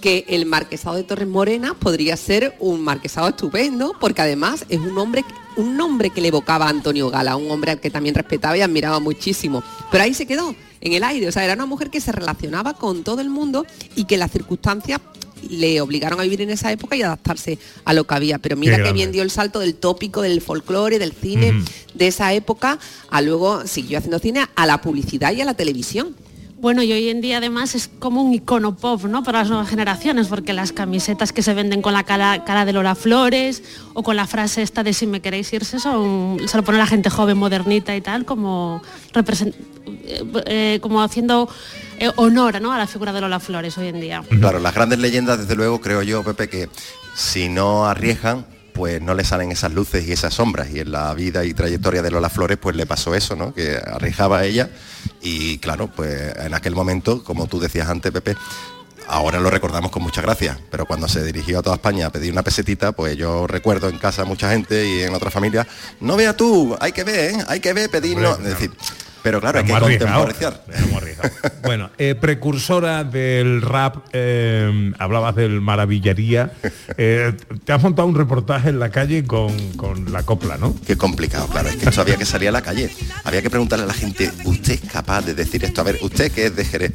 que el marquesado de Torres Morena podría ser un marquesado estupendo, porque además es un hombre, un nombre que le evocaba a Antonio Gala, un hombre al que también respetaba y admiraba muchísimo. Pero ahí se quedó, en el aire. O sea, era una mujer que se relacionaba con todo el mundo y que las circunstancias le obligaron a vivir en esa época y adaptarse a lo que había. Pero mira que grande. bien dio el salto del tópico, del folclore, del cine, de esa época, a luego siguió haciendo cine, a la publicidad y a la televisión. Bueno, y hoy en día además es como un icono pop, ¿no? Para las nuevas generaciones, porque las camisetas que se venden con la cara, cara de Lola Flores o con la frase esta de si me queréis irse, son, se lo pone la gente joven, modernita y tal, como, represent- eh, eh, como haciendo eh, honor ¿no? a la figura de Lola Flores hoy en día. Claro, las grandes leyendas, desde luego, creo yo, Pepe, que si no arriesgan, pues no le salen esas luces y esas sombras. Y en la vida y trayectoria de Lola Flores, pues le pasó eso, ¿no? Que arriesgaba a ella y claro, pues en aquel momento, como tú decías antes, Pepe, ahora lo recordamos con mucha gracia, pero cuando se dirigió a toda España a pedir una pesetita, pues yo recuerdo en casa a mucha gente y en otras familias, no vea tú, hay que ver, ¿eh? hay que ver, pedirlo. Es decir, pero claro, hay que Hemos arriesgado, contemporizar. Bueno, eh, precursora del rap, eh, hablabas del maravillaría. Eh, te has montado un reportaje en la calle con, con la copla, ¿no? Qué complicado, claro, es que esto había que salir a la calle. Había que preguntarle a la gente, ¿usted es capaz de decir esto? A ver, usted que es de Jerez.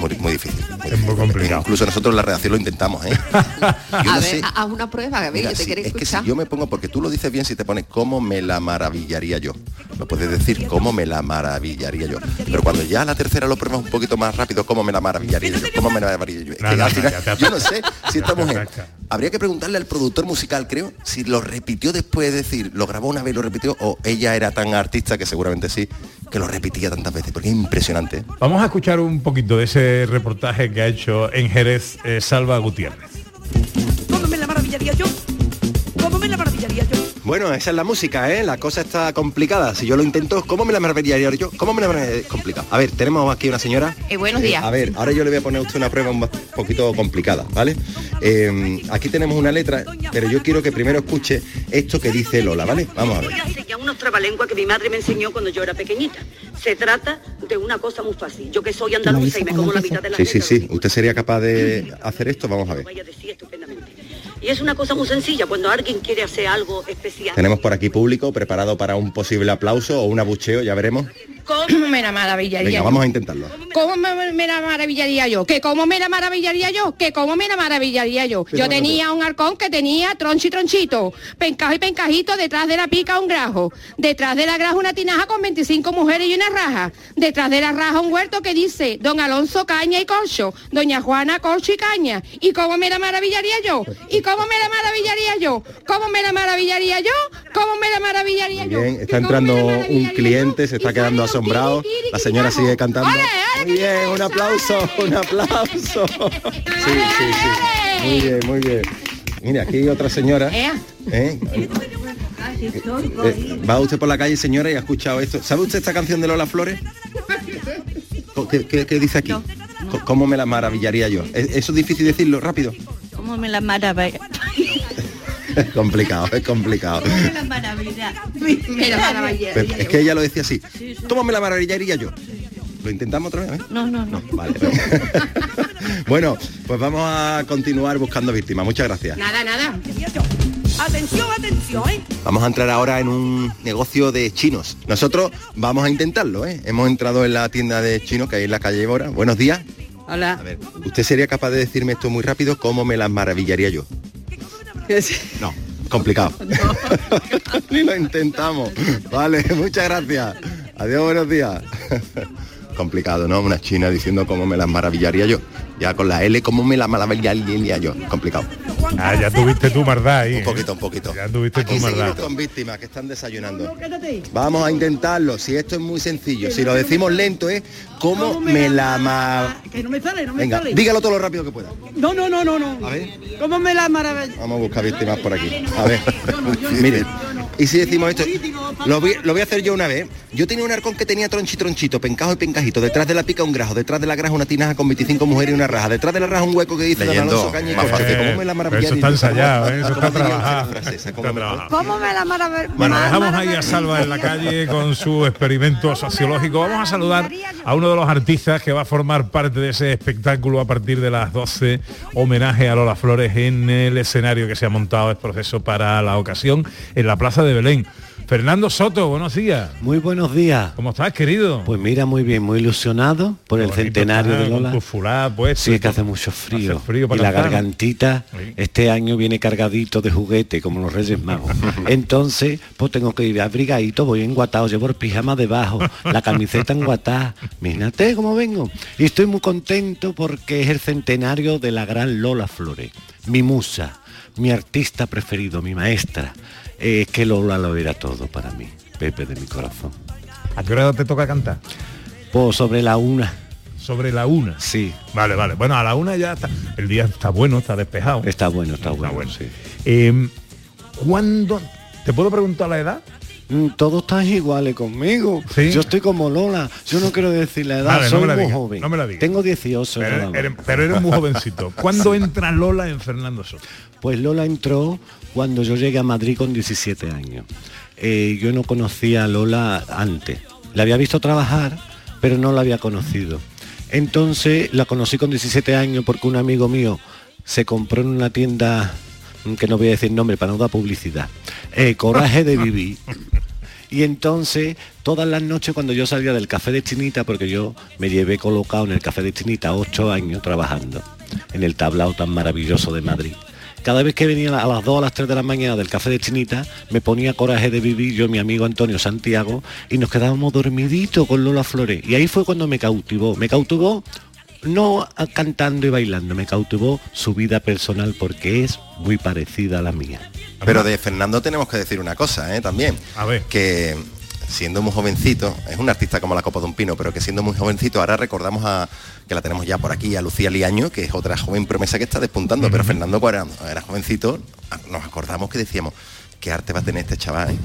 Muy, muy difícil. Es muy complicado. Incluso nosotros en la redacción lo intentamos, ¿eh? Yo a no ver, sé- haz una prueba, ver, Mira, yo te si- es que si yo me pongo, porque tú lo dices bien si te pones cómo me la maravillaría yo. Lo puedes decir cómo me la maravillaría yo. Pero cuando ya la tercera lo pruebas un poquito más rápido, cómo me la maravillaría yo, cómo me la maravillaría yo. Es No, que no, al final, yo no sé si esta mujer. Habría que preguntarle al productor musical, creo, si lo repitió después de decir, lo grabó una vez y lo repitió, o ella era tan artista que seguramente sí, que lo repetía tantas veces, porque es impresionante. ¿eh? Vamos a escuchar un poquito de ese reportaje que ha hecho en Jerez eh, Salva Gutiérrez. ¿Cómo me la maravillaría yo? Bueno, esa es la música, ¿eh? La cosa está complicada. Si yo lo intento, ¿cómo me la maravillaría yo? ¿Cómo me la? Complicado. A ver, tenemos aquí una señora. Eh, buenos días. a ver, ahora yo le voy a poner a usted una prueba un poquito complicada, ¿vale? Eh, aquí tenemos una letra, pero yo quiero que primero escuche esto que dice Lola, ¿vale? Vamos a ver. Voy a enseñar unos trabalenguas que mi madre me enseñó cuando yo era pequeñita. Se trata de una cosa muy fácil. Yo que soy andaluza y me como la mitad de la Sí, sí, sí. ¿Usted sería capaz de hacer esto? Vamos a ver. vaya a decir estupendamente. Y es una cosa muy sencilla. Cuando alguien quiere hacer algo especial, Tenemos por aquí público preparado para un posible aplauso o un abucheo, ya veremos. ¿Cómo me la maravillaría? Venga, yo? vamos a intentarlo. ¿Cómo me, me la maravillaría yo? ¿Que cómo me la maravillaría yo? ¿Que cómo me la maravillaría yo? Pero yo tenía un halcón que tenía troncho y tronchito, pencajo y pencajito, detrás de la pica un grajo, detrás de la graja una tinaja con 25 mujeres y una raja, detrás de la raja un huerto que dice Don Alonso Caña y Corcho, Doña Juana Corcho y Caña. ¿Y cómo me la maravillaría yo? ¿Y cómo me la maravillaría yo? ¿Cómo me la maravillaría yo? ¿Cómo me la maravillaría yo? bien, está entrando un cliente, se está quedando asombrado. La señora sigue cantando. Muy bien, un aplauso, un aplauso. Sí, sí, sí. Muy bien, muy bien. Mire, aquí hay otra señora. Ea. ¿eh? Eh, va usted por la calle, señora, y ha escuchado esto. ¿Sabe usted esta canción de Lola Flores? ¿Qué, qué- qué dice aquí? ¿Cómo me la maravillaría yo? ¿Es- ¿Eso es difícil decirlo rápido? ¿cómo me la maravilla? Es complicado, es complicado. la maravilla? Me la maravillaría Pero es que ella lo decía así. ¿Cómo me la maravillaría yo? ¿Lo intentamos otra vez? eh? No, no, no. Vale. bueno, pues vamos a continuar buscando víctimas. Muchas gracias. Nada, nada. Atención, atención, ¿eh? Vamos a entrar ahora en un negocio de chinos. Nosotros vamos a intentarlo, ¿eh? Hemos entrado en la tienda de chinos que hay en la calle Bora. Buenos días. Hola. A ver, ¿usted sería capaz de decirme esto muy rápido? ¿Cómo me las maravillaría yo? No, complicado. Ni lo intentamos. Vale, muchas gracias. Adiós, buenos días. complicado, ¿no? Una china diciendo cómo me las maravillaría yo. Ya con la L, ¿cómo me la malabaría yo? Complicado. Ah, ya tuviste tu maldad ahí. Un ¿eh? poquito, un poquito. Ya tuviste tu maldad. con víctimas que están desayunando. Vamos a intentarlo. Si esto es muy sencillo. Si lo decimos lento es ¿cómo me la ma... Que no me sale, no me Venga, sale. dígalo todo lo rápido que pueda. No, no, no, no, no. A ver. ¿Cómo me la maravilla? Vamos a buscar víctimas por aquí. A ver. Miren. Y si decimos esto, lo voy, lo voy a hacer yo una vez. Yo tenía un arcón que tenía tronchi tronchito, pencajo y pencajito. Detrás de la pica un grajo, detrás de la graja una tinaja con 25 mujeres y una raja. Detrás de la raja un hueco que dice Don Leyendo Alonso Caña y que ¿Cómo me la maravilla? eso está ensayado, ¿eh? eso está ¿Cómo diría usted la trabajado. frase esa? Está ¿Cómo- trabajado. ¿Cómo me la maravilla? Bueno, dejamos ahí a Salva en la calle con su experimento sociológico. Vamos a saludar a uno de los artistas que va a formar parte de ese espectáculo a partir de las 12, homenaje a Lola Flores en el escenario que se ha montado el proceso para la ocasión en la Plaza de Belén. Fernando Soto, buenos días. Muy buenos días. ¿Cómo estás, querido? Pues mira, muy bien, muy ilusionado por el centenario de Lola. fulá puesto Sí, es que hace mucho frío. Hace frío para y la cantar. gargantita este año viene cargadito de juguete, como los Reyes Magos. Entonces, pues tengo que ir abrigadito, voy enguatado, llevo el pijama debajo, la camiseta enguatada. Mírate cómo vengo. Y estoy muy contento porque es el centenario de la gran Lola Flores, mi musa, mi artista preferido, mi maestra. Eh, Es que Lola lo era todo para mí, Pepe de mi corazón. ¿A qué hora te toca cantar? Pues sobre la una. Sobre la una. Sí. Vale, vale. Bueno, a la una ya está. El día está bueno, está despejado. Está bueno, está, bueno, sí. Eh, ¿Cuándo? ¿Te puedo preguntar la edad? Mm, Todos están iguales conmigo. Yo estoy como Lola. Yo no quiero decir la edad, soy muy joven. no me la digas. Tengo 18 nada Pero eres, pero eres muy jovencito. ¿Cuándo entra Lola en Fernando Soto? Pues Lola entró cuando yo llegué a Madrid con 17 años. Eh, yo no conocía a Lola antes. La había visto trabajar, pero no la había conocido. Entonces la conocí con 17 años porque un amigo mío se compró en una tienda, que no voy a decir nombre para no dar publicidad, eh, Coraje de Vivir. Y entonces, todas las noches cuando yo salía del café de Chinita, porque yo me llevé colocado en el café de Chinita ocho años trabajando, en el tablao tan maravilloso de Madrid. Cada vez que venía a las 2 a las 3 de la mañana del café de Chinita, me ponía coraje de vivir yo, mi amigo Antonio Santiago, y nos quedábamos dormiditos con Lola Flores. Y ahí fue cuando me cautivó. Me cautivó no cantando y bailando, me cautivó su vida personal porque es muy parecida a la mía. Pero de Fernando tenemos que decir una cosa, ¿eh? También. A ver. Que siendo muy jovencito, es un artista como la Copa de un Pino, pero que siendo muy jovencito, ahora recordamos a, que la tenemos ya por aquí, a Lucía Liaño, que es otra joven promesa que está despuntando, pero Fernando cuando era, era jovencito, nos acordamos que decíamos, ¿qué arte va a tener este chaval? eh?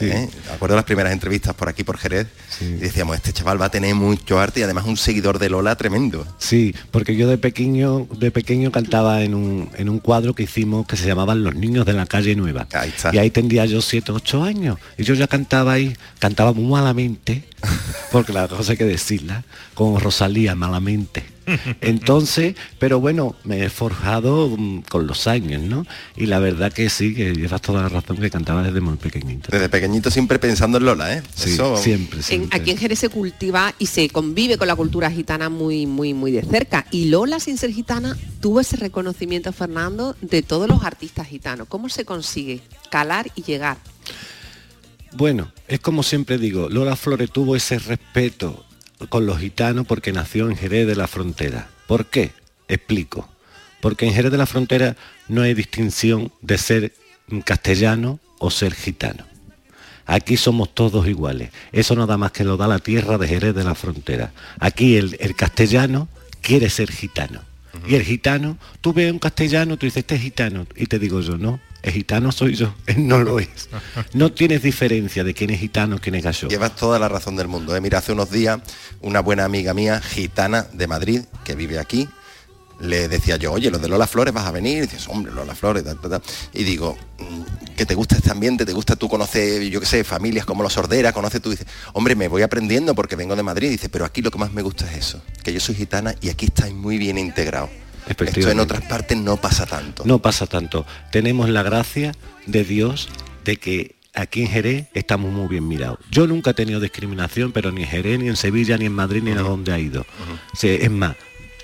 ¿Eh? Me acuerdo las primeras entrevistas por aquí, por Jerez, y decíamos, este chaval va a tener mucho arte y además un seguidor de Lola tremendo. Sí, porque yo de pequeño, de pequeño cantaba en un, en un cuadro que hicimos que se llamaban Los Niños de la Calle Nueva. Y ahí tendría yo 7, 8 años. Y yo ya cantaba ahí, cantaba muy malamente, porque la cosa hay que decirla, con Rosalía malamente. Entonces, pero bueno, me he forjado mm, con los años, ¿no? Y la verdad que sí, que llevas toda la razón que cantaba desde muy pequeñito. Desde pequeñito siempre pensando en Lola, ¿eh? Sí, Eso- siempre, En- siempre. aquí en Jerez se cultiva y se convive con la cultura gitana muy, muy, muy de cerca. Y Lola, sin ser gitana, tuvo ese reconocimiento, Fernando, de todos los artistas gitanos. ¿Cómo se consigue calar y llegar? Bueno, es como siempre digo, Lola Flores tuvo ese respeto con los gitanos porque nació en Jerez de la Frontera. ¿Por qué? Explico. Porque en Jerez de la Frontera no hay distinción de ser castellano o ser gitano. Aquí somos todos iguales. Eso nada más que lo da la tierra de Jerez de la Frontera. Aquí el, el castellano quiere ser gitano. Y el gitano, tú ves un castellano, tú dices, este es gitano. Y te digo yo, no, el gitano soy yo, él no lo es. No tienes diferencia de quién es gitano, quién es gallo. Llevas toda la razón del mundo. ¿eh? Mira, hace unos días una buena amiga mía, gitana de Madrid, que vive aquí, le decía yo, oye, los de Lola Flores vas a venir, y dices, hombre, Lola Flores, tal, tal, tal". y digo, "Mm, que te gusta este ambiente, te gusta tú conocer, yo qué sé, familias como los Sordera, conoces tú, dices, hombre, me voy aprendiendo porque vengo de Madrid, dice, pero aquí lo que más me gusta es eso, que yo soy gitana y aquí estáis muy bien integrados. Esto en otras partes no pasa tanto. No pasa tanto. Tenemos la gracia de Dios de que aquí en Jerez estamos muy bien mirados. Yo nunca he tenido discriminación, pero ni en Jerez, ni en Sevilla, ni en Madrid, ni a donde ha ido. Sí, es más,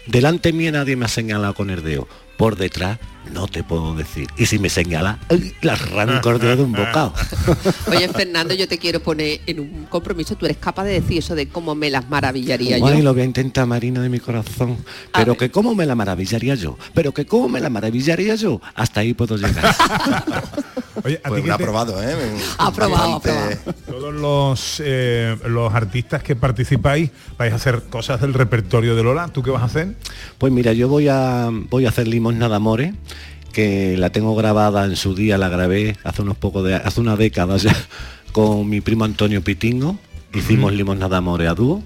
delante mía nadie me ha señalado con el dedo. por detrás no te puedo decir. Y si me señala, la arranco de un bocado. Oye, Fernando, yo te quiero poner en un compromiso. Tú eres capaz de decir eso de cómo me las maravillaría yo. Ay, lo voy a intentar, Marina, de mi corazón. Pero que cómo me la maravillaría yo. Pero que cómo me la maravillaría yo. Hasta ahí puedo llegar. Oye, a Pues te- aprobado, ¿eh? Aprobado, Todos los, eh, los artistas que participáis vais a hacer cosas del repertorio de Lola. ¿Tú qué vas a hacer? Pues mira, yo voy a voy a hacer Limosna de Amores, que la tengo grabada en su día, la grabé hace unos pocos de hace una década ya con mi primo Antonio Pitingo. Hicimos Limosna de Amores a dúo.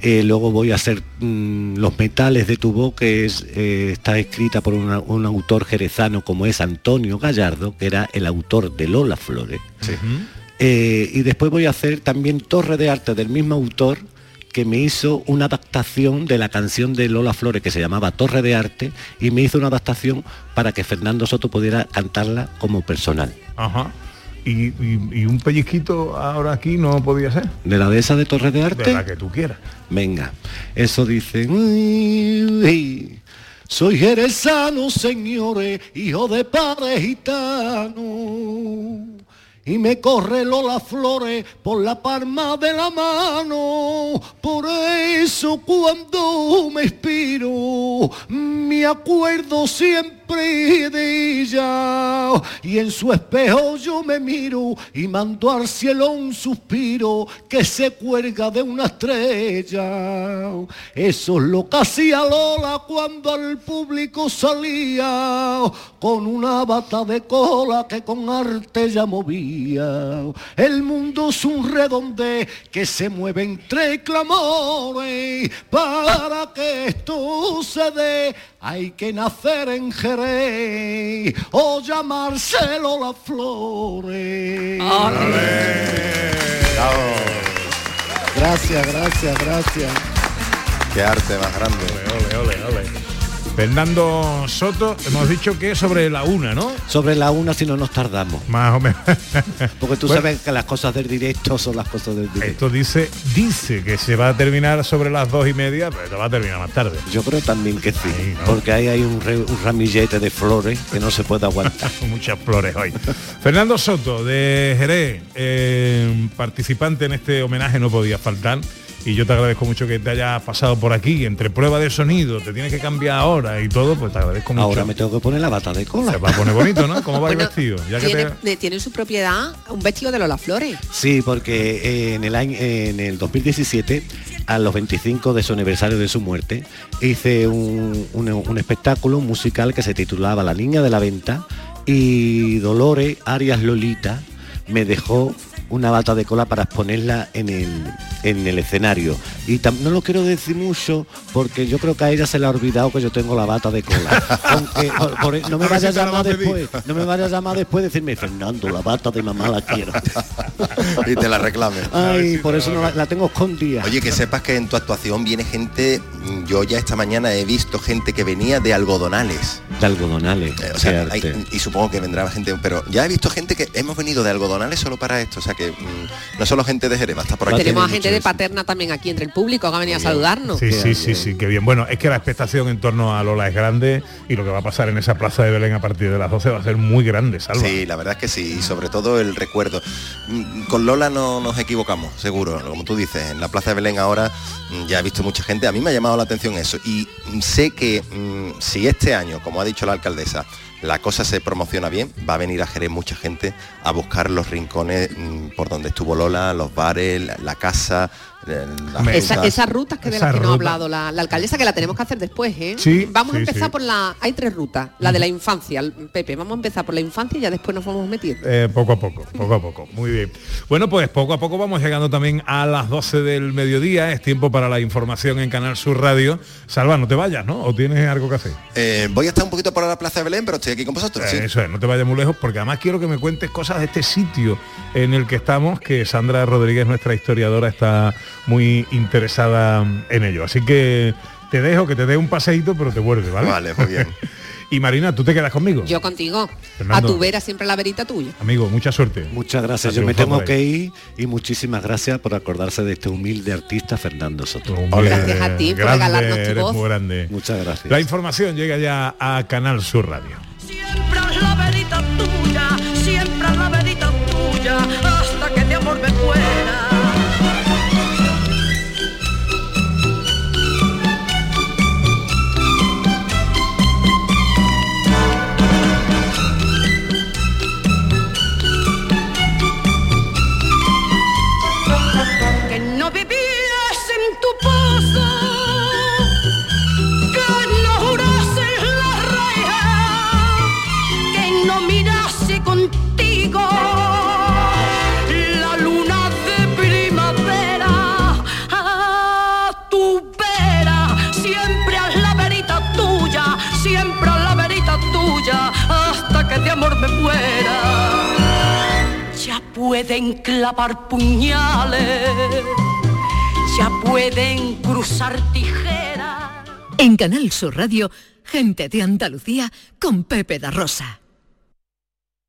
Eh, luego voy a hacer mm, Los metales de tu voz, que es, eh, está escrita por una- un autor jerezano como es Antonio Gallardo, que era el autor de Lola Flores. Eh, y después voy a hacer también Torre de Arte del mismo autor que me hizo una adaptación de la canción de Lola Flores que se llamaba Torre de Arte y me hizo una adaptación para que Fernando Soto pudiera cantarla como personal. Ajá. Y, y- y un pellizquito ahora aquí no podía ser. ¿De la de esa de Torre de Arte? De la que tú quieras. Venga, eso dice... "Uy, uy, Soy jerezano, señores, hijo de padre gitano. Y me corre Lola Flores por la palma de la mano. Por eso cuando me inspiro, me acuerdo siempre Y en su espejo yo me miro y mando al cielo un suspiro que se cuelga de una estrella. Eso es lo que hacía Lola cuando al público salía con una bata de cola que con arte ya movía. El mundo es un redonde que se mueve entre clamores. Para que esto se dé hay que nacer en Jerez o llamarse Lola Flores. Gracias, gracias, gracias. Qué arte más grande. Fernando Soto, hemos dicho que sobre la una, ¿no? Sobre la una si no nos tardamos. Más o menos. Porque tú Bueno. sabes que las cosas del directo son las cosas del directo. Esto dice, dice que se va a terminar sobre las dos y media, pero va a terminar más tarde. Yo creo también que sí, porque ahí hay un, re- un ramillete de flores que no se puede aguantar. Muchas flores hoy. Fernando Soto, de Jerez, eh, participante en este homenaje, no podía faltar. Y yo te agradezco mucho que te hayas pasado por aquí, entre prueba de sonido, te tienes que cambiar ahora y todo, pues te agradezco mucho. Ahora me tengo que poner la bata de cola. Se va a poner bonito, ¿no? ¿Cómo va el vestido? Ya que tiene, te- tiene en su propiedad un vestido de Lola Flores. Sí, porque eh, en el año en el 2017, a los 25 de su aniversario de su muerte, hice un, un- un espectáculo musical que se titulaba La Niña de la Venta y Dolores Arias Lolita me dejó una bata de cola para exponerla en el, en el escenario. Y tam- no lo quiero decir mucho porque yo creo que a ella se le ha olvidado que yo tengo la bata de cola. Aunque por- por- no me vaya a llamar después, no me vaya a llamar después y decirme, Fernando, la bata de mamá la quiero. y te la reclame. Ay, por eso no la, la tengo escondida. Oye, que sepas que en tu actuación viene gente, mm, yo ya esta mañana he visto gente que venía de algodonales. De algodonales. Eh, o sea, qué hay- arte. y supongo que vendrá gente, pero ya he visto gente que hemos venido de algodonales solo para esto, o sea que mm, no solo gente de Jerez, estar por aquí. Tenemos a gente de Paterna también aquí entre el público que ha venido a saludarnos. Sí, sí, sí, sí, qué bien. Bueno, es que la expectación en torno a Lola es grande y lo que va a pasar en esa plaza de Belén a partir de las 12 va a ser muy grande, Salva. Sí, la verdad es que sí, y sobre todo el recuerdo. Mm, Con Lola no nos equivocamos, seguro, como tú dices, en la Plaza de Belén ahora mm, ya he visto mucha gente, a mí me ha llamado la atención eso, y sé que mm, si este año, como ha dicho la alcaldesa, la cosa se promociona bien, va a venir a Jerez mucha gente a buscar los rincones mm, por donde estuvo Lola, los bares, la, casa, Esa- esas rutas que de las que nos ha hablado la, la alcaldesa que la tenemos que hacer después, ¿eh? Sí, vamos a empezar sí. por la. Hay tres rutas. La de la infancia, el- Pepe. Vamos a empezar por la infancia y ya después nos vamos metiendo. Eh, poco a poco, poco a poco. Muy bien. Bueno, pues poco a poco vamos llegando también a las 12 del mediodía. Es tiempo para la información en Canal Sur Radio. Salva, no te vayas, ¿no? ¿O tienes algo que hacer? Eh, voy a estar un poquito por la Plaza de Belén, pero estoy aquí con vosotros. sí. Eh, Eso es, no te vayas muy lejos porque además quiero que me cuentes cosas de este sitio en el que estamos, que Sandra Rodríguez, nuestra historiadora, está muy interesada en ello. Así que te dejo que te dé un paseíto, pero te vuelve, ¿vale? Vale, muy bien. Y Marina, ¿tú te quedas conmigo? Yo contigo. Fernando. A tu vera siempre la verita tuya. Amigo, mucha suerte. Muchas gracias. Yo me tengo por que ir y muchísimas gracias por acordarse de este humilde artista Fernando Soto. Gracias a ti por Grande, regalarnos tu eres voz. muy grande. Muchas gracias. La información llega ya a Canal Sur Radio. Siempre es la verita tuya, pueden clavar puñales, ya pueden cruzar tijeras. En Canal Sur Radio, gente de Andalucía con Pepe da Rosa.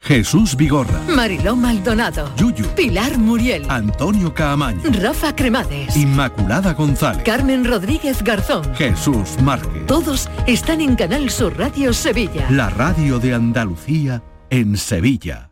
Jesús Vigorra, Mariló Maldonado. Yuyu, Pilar Muriel. Antonio Caamaño, Rafa Cremades. Inmaculada González, Carmen Rodríguez Garzón. Jesús Márquez. Todos están en Canal Sur Radio Sevilla. La radio de Andalucía en Sevilla.